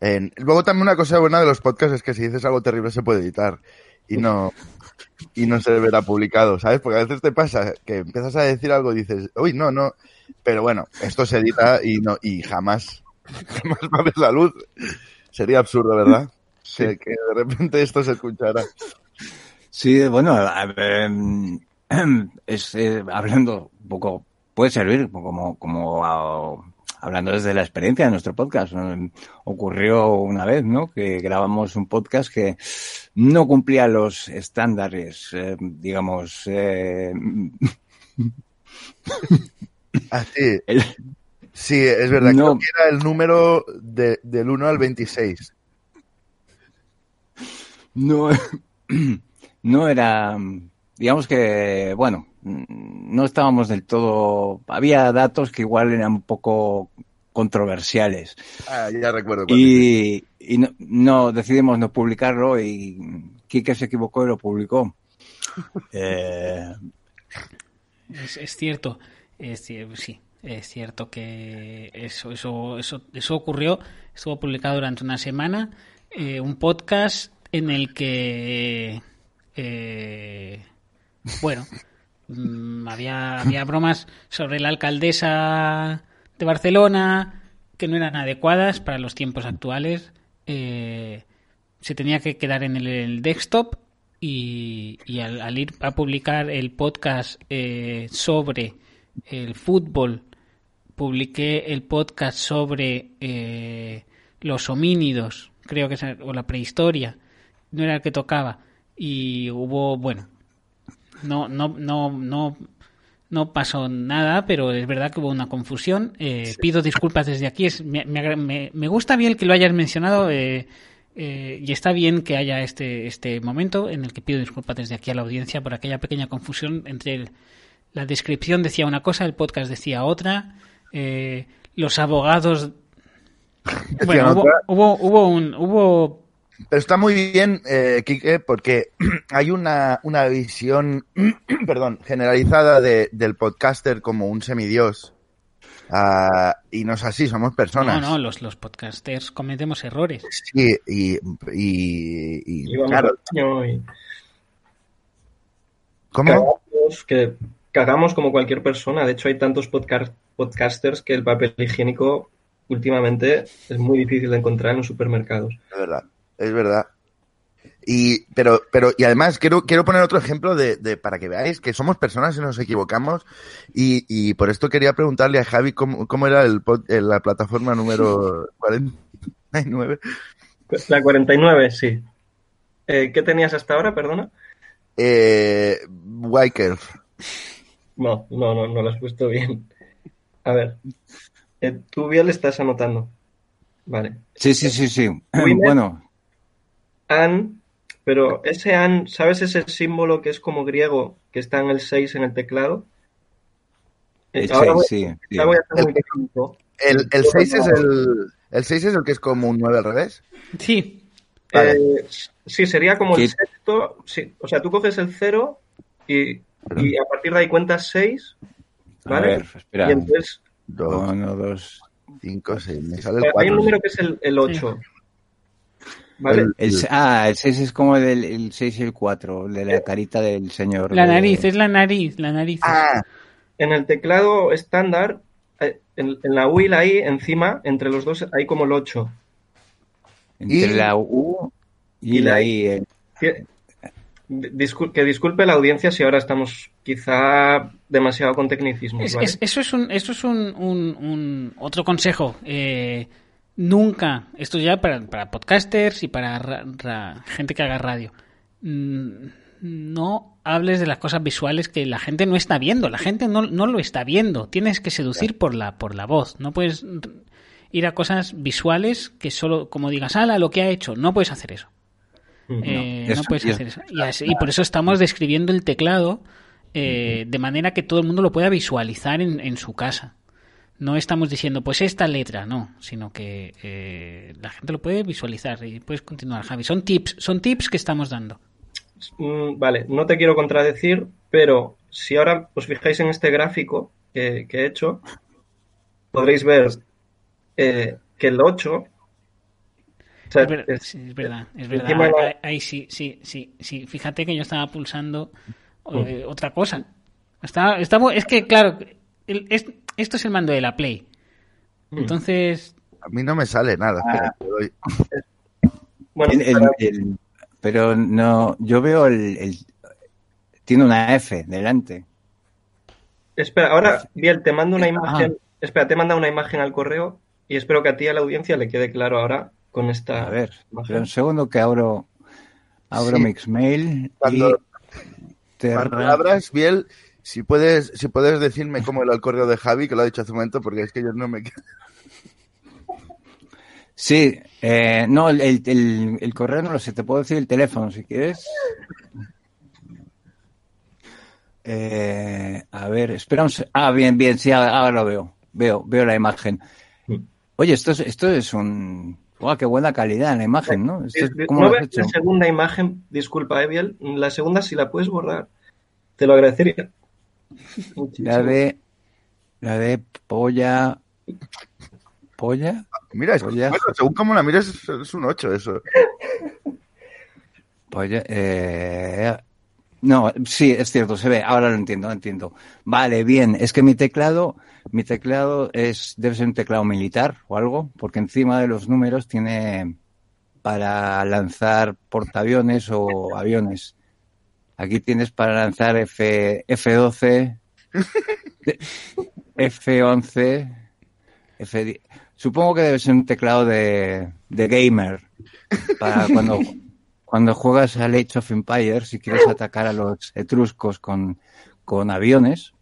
En... Luego también una cosa buena de los podcasts es que si dices algo terrible se puede editar y no, y no se verá publicado, ¿sabes? Porque a veces te pasa que empiezas a decir algo y dices, uy, no, no, pero bueno, esto se edita y no, y jamás, jamás va a ver la luz. Sería absurdo, ¿verdad? Que, que de repente esto se escuchara. Sí, bueno, eh, es, eh, hablando un poco, puede servir como, como a- hablando desde la experiencia de nuestro podcast. ¿no? Ocurrió una vez, ¿no? Que grabamos un podcast que no cumplía los estándares, eh, digamos, eh, Ah, sí, el- sí, es verdad. No. Creo que era el número de- del 1 al 26. no, no era, digamos que, bueno, no estábamos del todo, había datos que igual eran un poco controversiales Ah, ya recuerdo. y, y no, no, decidimos no publicarlo y Quique se equivocó y lo publicó. Eh, Es, es cierto, es sí, es cierto que eso, eso, eso, eso ocurrió, estuvo publicado durante una semana, eh, un podcast en el que, eh, bueno, mm, había, había bromas sobre la alcaldesa de Barcelona que no eran adecuadas para los tiempos actuales. eh, se tenía que quedar en el, desktop y, y al, al ir a publicar el podcast eh, sobre el fútbol, publiqué el podcast sobre eh, los homínidos, creo que es, o la prehistoria, no era el que tocaba. Y hubo, bueno, no, no, no, no, no pasó nada, pero es verdad que hubo una confusión. Eh, Pido disculpas desde aquí. Es, me, me me- gusta bien que lo hayas mencionado eh, eh, y está bien que haya este, este momento en el que pido disculpas desde aquí a la audiencia por aquella pequeña confusión entre el- la descripción decía una cosa, el podcast decía otra. eh, los abogados. Bueno, hubo, hubo, hubo un. Hubo Pero está muy bien, eh, Quique, porque hay una, una visión, perdón, generalizada de- del podcaster como un semidios. Ah, y no es así, somos personas. No, no, los, los podcasters cometemos errores. Sí, y, y, y- Y vamos claro, al baño y ¿cómo? cagamos, que cagamos como cualquier persona. De hecho, hay tantos podca- podcasters que el papel higiénico últimamente es muy difícil de encontrar en los supermercados. Es verdad, es verdad. Y, pero, pero, y además quiero, quiero poner otro ejemplo de, de, para que veáis que somos personas y nos equivocamos. Y, y por esto quería preguntarle a Javi cómo, cómo era el, eh, la plataforma número 49. La 49, sí. Eh, ¿Qué tenías hasta ahora, perdona? Eh, Wyclef. No, no, no, no lo has puesto bien. A ver, eh, tú bien le estás anotando. Vale. sí, sí, sí, sí. Winner. Bueno, An, pero ese an, ¿sabes ese símbolo que es como griego, que está en el 6 en el teclado? Eh, el ahora voy, seis, sí, sí. ahora voy a ser muy técnico. El, el 6 es el, el 6 es el que es como un 9 al revés. Sí, Vale. Eh, sí, sería como el sexto. Sí, o sea, tú coges el 0 y, y a partir de ahí cuentas 6, A ¿vale? ver, espera. Y entonces 2, Uno, dos. 5, 6. Me sale el hay 4. un número que es el, el 8. ¿Vale? El- El, ah, el 6 es como el, el 6 y el 4, de la carita del señor. la de- nariz, es la nariz, la nariz. Ah, En el teclado estándar, eh, en, en la U y la I, encima, entre los dos, hay como el 8. Entre y- la U y, y la la I. eh. Que, discul- que disculpe la audiencia si ahora estamos quizá demasiado con tecnicismos. Es- ¿vale? es- eso es un, eso es un, un- un- otro consejo. Eh, nunca, esto ya para, para podcasters y para ra- ra- gente que haga radio. Mm, No hables de las cosas visuales que la gente no está viendo. La gente no, no lo está viendo. Tienes que seducir por la, por la voz. No puedes ir a cosas visuales que solo, como digas, ala, lo que ha hecho. No puedes hacer eso. Eh, eso- no puedes hacer eso. Y, así- y por eso estamos describiendo el teclado eh, de manera que todo el mundo lo pueda visualizar en, en su casa. No estamos diciendo, pues esta letra, no, sino que eh, la gente lo puede visualizar y puedes continuar, Javi. Son tips, son tips que estamos dando. Mm, Vale, no te quiero contradecir, pero si ahora os fijáis en este gráfico que, que he hecho, podréis ver eh, que el 8... o sea, Es, ver- es- sí, es verdad, es verdad. Ahí, ahí sí, sí, sí, sí. Fíjate que yo estaba pulsando eh, otra cosa. Está, está, bu- es que, claro, el- es- esto es el mando de la Play. Mm. Entonces, A mí no me sale nada. espera, te doy. Bueno, El- el- para- el- pero no, yo veo el, el- tiene una F delante. espera, ahora, Biel, te mando una Ah. imagen. Espera, te manda una imagen al correo y espero que a ti a la audiencia le quede claro ahora con esta A ver, imagen. pero un segundo que abro, abro Sí. Mixmail Cuando- y Cuando abras, Biel, si puedes, si puedes decirme cómo era el correo de Javi, que lo ha dicho hace un momento, porque es que yo no me... Sí, eh, no, el, el- el- el correo no lo sé, te puedo decir el teléfono si quieres. Eh, a ver, espera un Ah, bien, bien, sí, ahora, ahora lo veo. Veo, veo la imagen. Oye, esto es, esto es un... ¡Guau, qué buena calidad en la imagen, ¿no? Esto es- ¿Cómo ¿No lo has ves hecho? la segunda imagen? Disculpa, Eviel. La segunda, si la puedes borrar, te lo agradecería. La de... La de polla... ¿Polla? Mira, es, ya. bueno, según cómo la mires, es, es un 8 eso. Polla... Eh... No, sí, es cierto, se ve, ahora lo entiendo, lo entiendo. Vale, bien, es que mi teclado, mi teclado es, debe ser un teclado militar o algo, porque encima de los números tiene para lanzar portaaviones o aviones. Aquí tienes para lanzar F, F12, de- F11, F10. Supongo que debe ser un teclado de, de gamer para cuando, cuando juegas al Age of Empires y quieres atacar a los etruscos con, con aviones.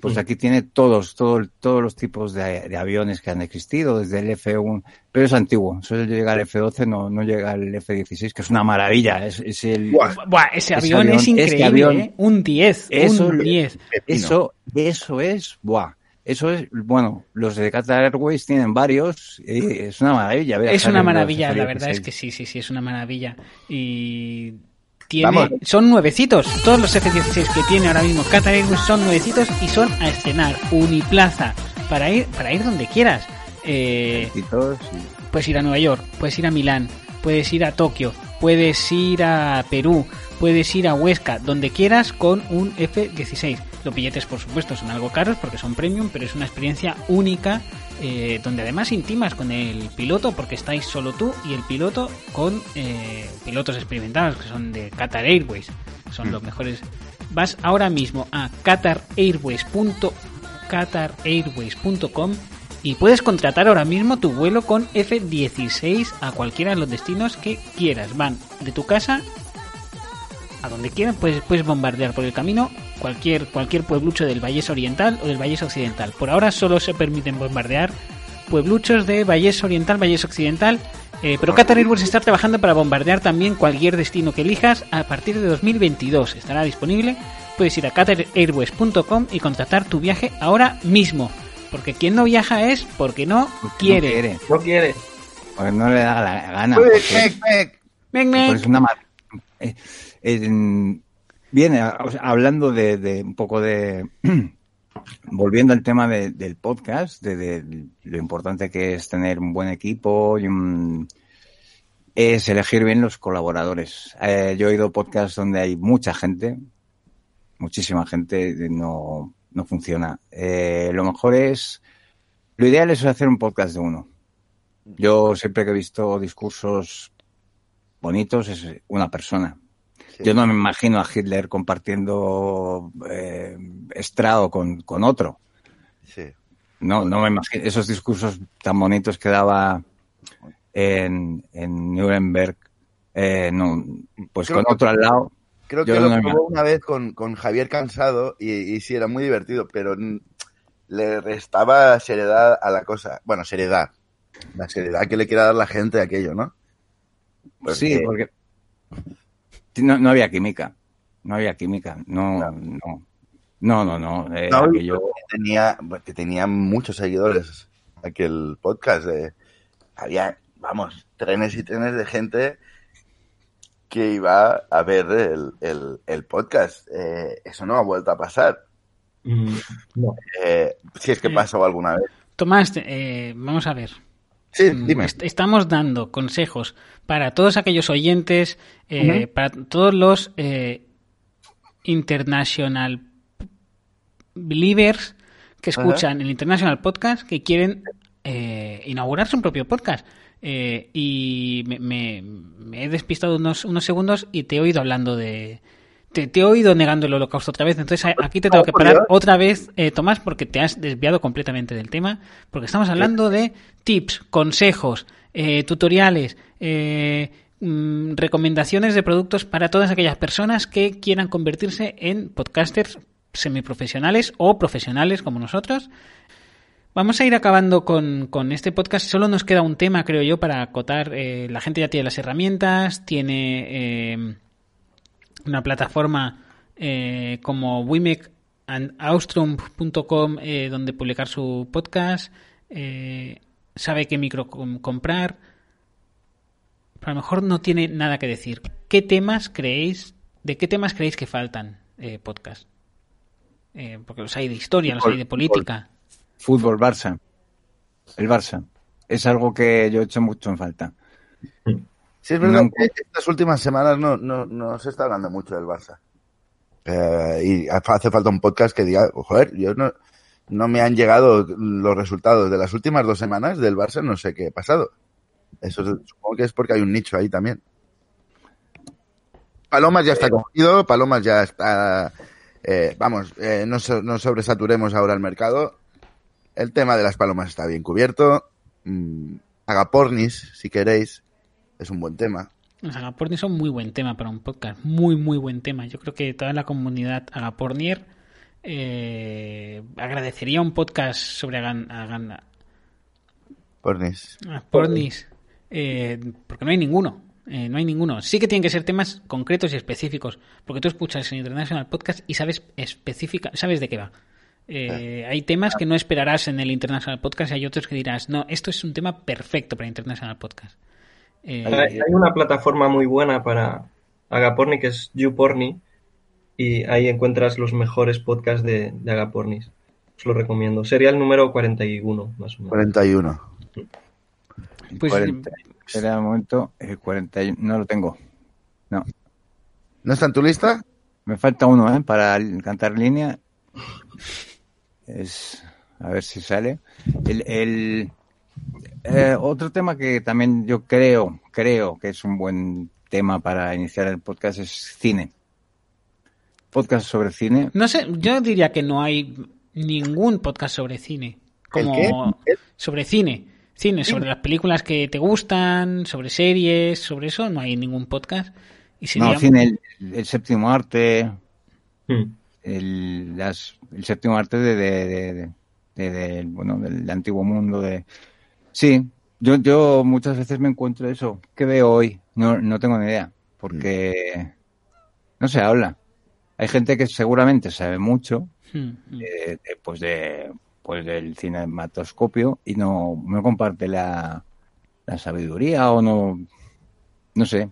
Pues aquí tiene todos, todo, todos los tipos de, de aviones que han existido, desde el F1, pero es antiguo, solo llega al F12, no, no llega al F16, que es una maravilla, es, es el, Buah. buah, ese Ese avión, avión- es ese increíble, avión- ¿eh? Un 10, Eso un lo- 10. Eso, eso es, buah. Eso es, bueno, los de Qatar Airways tienen varios, y es una maravilla. ver Es una maravilla, la F-16. verdad es que sí, sí, sí, es una maravilla. Y tiene, Vamos. son nuevecitos. Todos los F-16 que tiene ahora mismo Qatar Airways son nuevecitos y son a estrenar. Uniplaza, para ir, para ir donde quieras. Eh, puedes ir a Nueva York, puedes ir a Milán, puedes ir a Tokio, puedes ir a Perú, puedes ir a Huesca, donde quieras con un F-16. Los billetes, por supuesto, son algo caros porque son premium, pero es una experiencia única eh, donde además intimas con el piloto porque estáis solo tú y el piloto con eh, pilotos experimentados que son de Qatar Airways, son los mejores. Vas ahora mismo a qatarairways.com y puedes contratar ahora mismo tu vuelo con F-16 a cualquiera de los destinos que quieras. Van de tu casa a donde quieras, puedes, puedes bombardear por el camino cualquier, cualquier pueblucho del Vallés Oriental o del Vallés Occidental. Por ahora solo se permiten bombardear puebluchos de Vallés Oriental, Vallés Occidental, eh, pero Qatar Airways está trabajando para bombardear también cualquier destino que elijas a partir de 2022. Estará disponible. Puedes ir a qatarairways.com y contratar tu viaje ahora mismo. Porque quien no viaja es porque no porque quiere. No quiere, No quiere. porque no le da la gana. Mec, mec. Pues ven. es una mar- eh, en- bien, hablando de, un poco de volviendo al tema de- del podcast, de, de lo importante que es tener un buen equipo y un- es elegir bien los colaboradores. Eh, yo he oído podcasts donde hay mucha gente, muchísima gente, no, no funciona. Eh, lo mejor es, lo ideal es hacer un podcast de uno. Yo siempre que he visto discursos bonitos es una persona. Sí. Yo no me imagino a Hitler compartiendo eh, estrado con, con otro. Sí. No, no me imagino esos discursos tan bonitos que daba en, en Nuremberg. eh, no, pues Creo con que- otro al lado. Creo que lo no probó una vez con, con Javier Cansado y, y sí, era muy divertido, pero le restaba seriedad a la cosa. Bueno, seriedad. La seriedad que le quiera dar la gente a aquello, ¿no? Porque- Sí, porque no, no había química. No había química. No, No. no. No, no, no. eh, No, aquello- que tenía, que tenía muchos seguidores aquel podcast. eh. había, vamos, trenes y trenes de gente que iba a ver el, el- el podcast. Eh, eso no ha vuelto a pasar. Mm, no. Eh, si es que pasó alguna vez. Tomás, eh, vamos a ver. Sí, Mm, dime. Estamos dando consejos para todos aquellos oyentes, eh, para todos los eh, international believers que escuchan el International Podcast que quieren eh, inaugurar su propio podcast. Eh, y me, me- me he despistado unos, unos segundos y te he oído hablando de... Te, te he oído negando el holocausto otra vez, entonces a- aquí te tengo que parar otra vez, eh, Tomás, porque te has desviado completamente del tema, porque estamos hablando de tips, consejos, eh, tutoriales, eh, mm, recomendaciones de productos para todas aquellas personas que quieran convertirse en podcasters semiprofesionales o profesionales como nosotros. Vamos a ir acabando con, con este podcast. Solo nos queda un tema, creo yo, para acotar. Eh, la gente ya tiene las herramientas, tiene eh, una plataforma eh, como Wimec and Austrum.com eh, donde publicar su podcast, eh, sabe qué micro com- comprar, pero a lo mejor no tiene nada que decir. ¿Qué temas creéis, de qué temas creéis que faltan eh, podcast? Eh, porque los hay de historia, los hay de política. Fútbol, Barça. El Barça. Es algo que yo he hecho mucho en falta. Sí, es verdad No. que estas últimas semanas no, no, no se está hablando mucho del Barça. Eh, y hace falta un podcast que diga, joder, yo no, no me han llegado los resultados de las últimas dos semanas del Barça, no sé qué ha pasado. Eso es- supongo que es porque hay un nicho ahí también. Palomas ya está cogido, Palomas ya está... eh, vamos, eh, no, so- no sobresaturemos ahora el mercado. El tema de las palomas está bien cubierto. Mm, Agapornis, si queréis, es un buen tema. Los Agapornis son muy buen tema para un podcast. Muy, muy buen tema. Yo creo que toda la comunidad Agapornier eh, agradecería un podcast sobre Agan, Agan- Pornis. Agapornis. eh, porque no hay ninguno. eh, no hay ninguno. Sí que tienen que ser temas concretos y específicos. Porque tú escuchas el International Podcast y sabes específica, sabes de qué va. Eh, hay temas que no esperarás en el International Podcast y hay otros que dirás, no, esto es un tema perfecto para International Podcast. Eh, Hay, hay una plataforma muy buena para Agaporni que es YouPorni y ahí encuentras los mejores podcasts de, de Agapornis. Os lo recomiendo. Sería el número 41, más o menos. 41. Pues, 40. Espera un momento. El 41. No lo tengo. No. ¿No está en tu lista? Me falta uno, ¿eh? Para cantar línea. Es. A ver si sale. El. el eh, otro tema que también yo creo, creo que es un buen tema para iniciar el podcast es cine. Podcast sobre cine. No sé, yo diría que no hay ningún podcast sobre cine. ¿El Como qué? sobre cine. Cine, sobre las películas que te gustan, sobre series, sobre eso, no hay ningún podcast. Y sería- No, cine, el, el séptimo arte, Hmm. el, las- el séptimo arte de, de, de- de- de- del, bueno, del antiguo mundo. de Sí, yo, yo muchas veces me encuentro eso. ¿Qué veo hoy? No, no tengo ni idea, porque no se habla. Hay gente que seguramente sabe mucho Hmm, hmm. de, de, pues de pues del cinematoscopio y no, no comparte la, la sabiduría o no no sé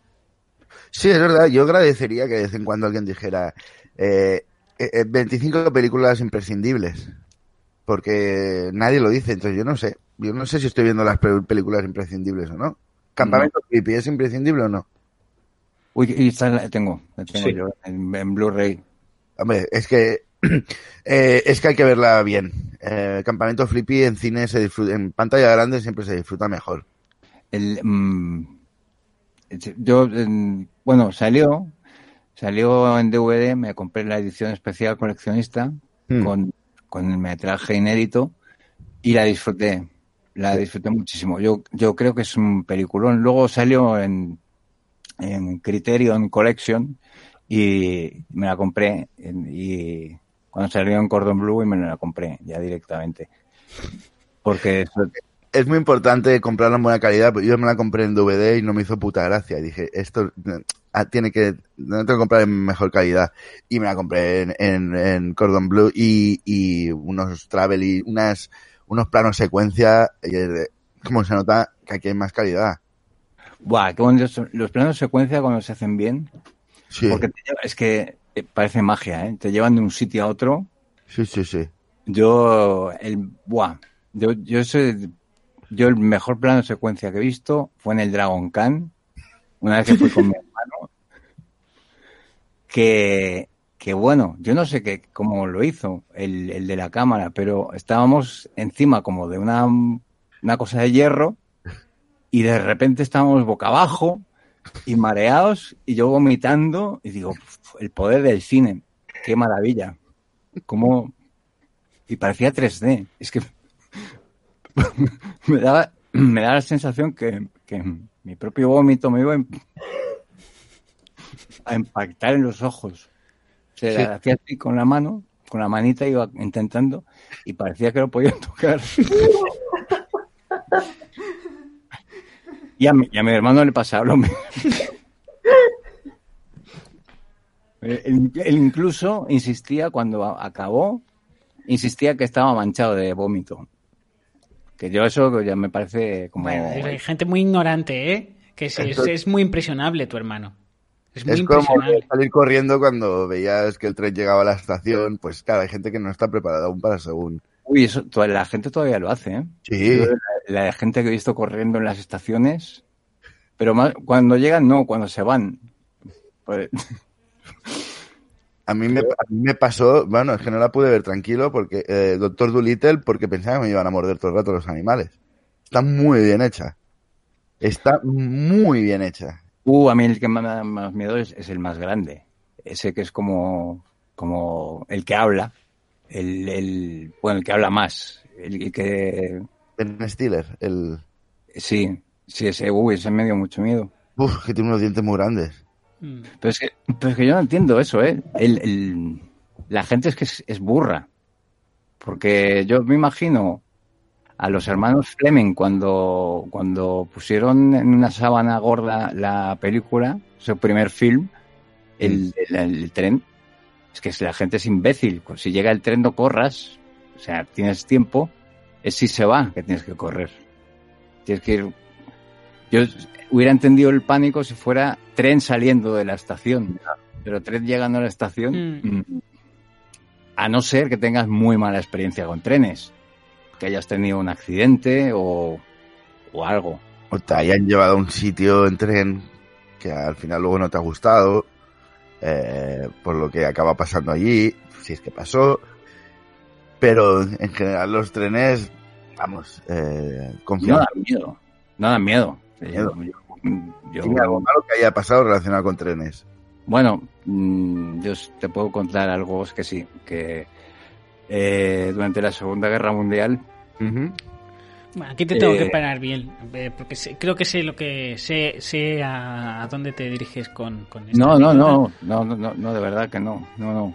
Sí, es verdad. Yo agradecería que de vez en cuando alguien dijera eh, eh, eh, 25 películas imprescindibles. Porque nadie lo dice. Entonces yo no sé. Yo no sé si estoy viendo las pe- películas imprescindibles o no. ¿Campamento Creepy es imprescindible o no? uy y esta la tengo la tengo Sí. yo en, en Blu-ray Hombre, es que eh, es que hay que verla bien. Eh, Campamento Flippy en cine se disfruta, en pantalla grande siempre se disfruta mejor. el mm, yo en- bueno salió salió en DVD me compré la edición especial coleccionista Hmm. con, con el metraje inédito y la disfruté la disfruté muchísimo yo yo creo que es un peliculón luego salió en en Criterion Collection y me la compré en- y cuando salió en Cordon Blue y me la compré ya directamente porque eso- Es muy importante comprarla en buena calidad. Yo me la compré en DVD y no me hizo puta gracia. Y dije, esto ah, tiene que, no tengo que comprar en mejor calidad. Y me la compré en, en, en Cordon Blue y, y unos travel y unas, unos planos secuencia. Eh, como se nota que aquí hay más calidad. Buah, qué bonitos. Los planos secuencia cuando se hacen bien, Sí, porque te lleva- es que eh, parece magia, ¿eh? Te llevan de un sitio a otro. sí, sí, sí. Yo, el, buah, Yo, yo soy, yo el mejor plano secuencia que he visto fue en el Dragon Khan, una vez que fui con mi hermano, que, que bueno, yo no sé qué, cómo lo hizo el, el de la cámara, pero estábamos encima como de una, una cosa de hierro y de repente estábamos boca abajo y mareados y yo vomitando y digo, "Uf, el poder del cine, qué maravilla. Cómo... Y parecía 3D. Es que me daba, me daba la sensación que, que mi propio vómito me iba a impactar en los ojos. Sea, Sí. hacía así con la mano, con la manita iba intentando y parecía que lo podía tocar. Y a mi, y a mi hermano le pasaba lo mismo. Él, él incluso insistía cuando acabó, insistía que estaba manchado de vómito. Que yo eso ya me parece como... Bueno, hay gente muy ignorante, ¿eh? Que es, es muy impresionable tu hermano. Es muy Es como salir corriendo cuando veías que el tren llegaba a la estación. Pues claro, hay gente que no está preparada aún para según. Uy, eso, to- la gente todavía lo hace, ¿eh? Sí, La, la gente que he visto corriendo en las estaciones, pero más, cuando llegan, no, cuando se van. Pues, a mí, me, a mí me pasó, bueno, es que no la pude ver tranquilo porque eh, Doctor Dolittle porque pensaba que me iban a morder todo el rato los animales. Está muy bien hecha. Está muy bien hecha. Uh, a mí el que me da más miedo es, es el más grande. Ese que es como, como el que habla. El, el, bueno, el que habla más. El, el que, Ben Stiller, el... sí, sí, ese, uy, ese me dio mucho miedo. Uf, que tiene unos dientes muy grandes. Mm. Pero es que, pero es que yo no entiendo eso, ¿eh? El, el- la gente es que es, es burra. Porque yo me imagino a los hermanos Fleming cuando, cuando pusieron en una sábana gorda la película, su primer film, el, el- el tren. Es que si la gente es imbécil. Si llega el tren no corras. O sea, tienes tiempo. Es si se va que tienes que correr. Tienes que ir yo hubiera entendido el pánico si fuera tren saliendo de la estación, pero tren llegando a la estación, Mm. mm, a no ser que tengas muy mala experiencia con trenes, que hayas tenido un accidente o, o algo. O te hayan llevado a un sitio en tren que al final luego no te ha gustado, eh, por lo que acaba pasando allí, si es que pasó. Pero en general los trenes, vamos, eh, No confiamos. da miedo, no da miedo. Miedo. Yo- algo malo que haya pasado relacionado con trenes. Bueno, mm, yo te puedo contar algo que sí, que eh, durante la Segunda Guerra Mundial Bueno, aquí te tengo Eh, que parar bien, eh, porque sé- creo que sé lo que sé, sé a, a dónde te diriges con, con esta No, no, no, no, no, no, de verdad que no, no, no.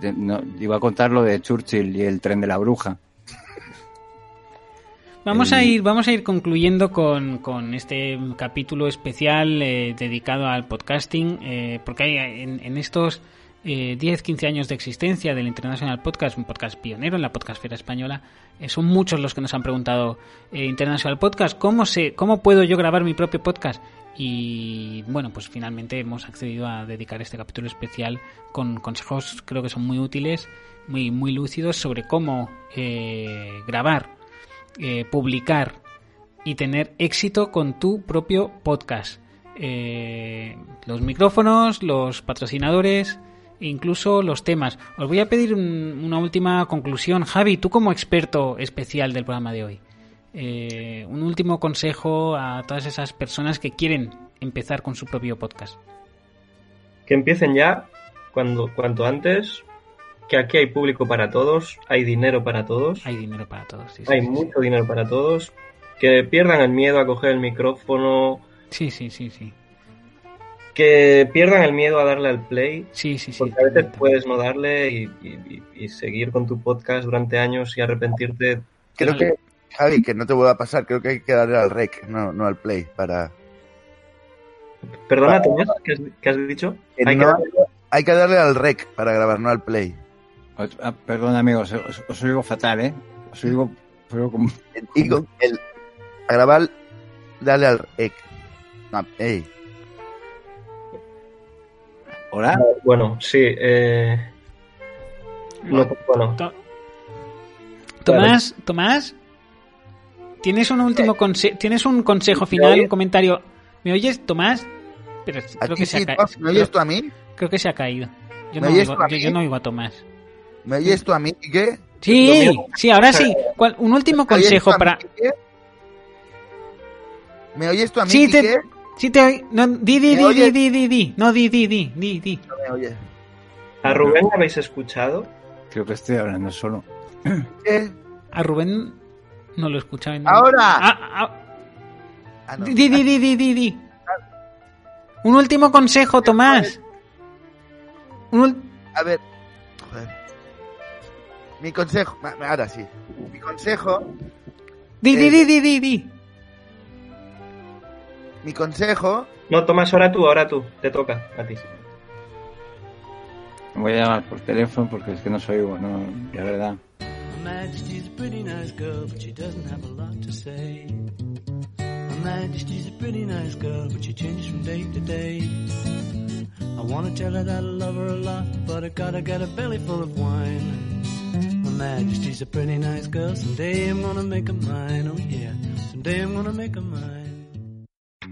De- no, Iba a contar lo de Churchill y el tren de la bruja. Vamos a ir, vamos a ir concluyendo con, con este capítulo especial eh, dedicado al podcasting, eh, porque hay en, en estos eh, 10-15 años de existencia del International Podcast, un podcast pionero en la podcastfera española, eh, son muchos los que nos han preguntado eh, International Podcast, ¿cómo, se, ¿cómo puedo yo grabar mi propio podcast? Y bueno, pues finalmente hemos accedido a dedicar este capítulo especial con consejos, creo que son muy útiles, muy, muy lúcidos sobre cómo eh, grabar publicar y tener éxito con tu propio podcast. Los micrófonos, los patrocinadores, incluso los temas. Os voy a pedir un- una última conclusión. Javi, tú como experto especial del programa de hoy, eh, un último consejo a todas esas personas que quieren empezar con su propio podcast. Que empiecen ya, cuando, cuanto antes, que aquí hay público para todos, hay dinero para todos, Hay dinero para todos. Sí, hay sí, sí. mucho dinero para todos, que pierdan el miedo a coger el micrófono, Sí, sí, sí, sí. Que pierdan el miedo a darle al play, Sí, sí, sí. porque a veces puedes no darle y, y- y- y seguir con tu podcast durante años y arrepentirte. Creo que, Javi, que no te vuelva a pasar, creo que hay que darle al rec, no, no al play, para... Perdona, ¿qué has, qué has dicho? que Hay que no- darle- hay que darle al rec para grabar, no al play. Os- ah, perdón amigos, os, os oigo fatal, ¿eh? Os oigo, os oigo como... Con el, a grabar, dale al rec. No. ¿Hola? Bueno, sí. Eh... No, bueno, To- Tomás, Tomás, ¿Tienes un último conse- ¿Tienes un consejo final, un comentario? ¿Me oyes, Tomás? Pero ¿A creo que se ha ca- Tomás? ¿Me oyes tú a mí? Creo que se ha caído. Yo ¿Me no, oyes oigo, tú a yo, mí? yo no oigo a Tomás. ¿Me oyes tú a mí, Quique? Sí, sí, ahora sí. ¿Cuál- un último ¿Me oyes consejo para... ¿Me oyes tú a mí, Sí, te-? Sí te oí- no, di, di, ¿Me di, di, di, di, di. No, di, di, di, di, di. No me oyes. ¿A Rubén le habéis escuchado? Creo que estoy hablando solo. ¿Qué? A Rubén no lo escuchaba. en- ¡Ahora! Ah, ah, Ah, no. di, di, di, di, di, di. Un último consejo, Tomás. Un ul- A ver. Joder. Mi consejo. Ahora sí. Mi consejo. Di, di, Eh. di, di, di, di. Mi consejo. No, Tomás, ahora tú, ahora tú. Te toca a ti. Voy a llamar por teléfono porque es que no soy bueno, la verdad. Her Majesty's a pretty nice girl, but she doesn't have a lot to say. Her Majesty's a pretty nice girl, but she changes from day to day. I wanna tell her that I love her a lot, but I gotta get a belly full of wine. Her Majesty's a pretty nice girl, someday I'm gonna make her mine, oh yeah, someday I'm gonna make her mine.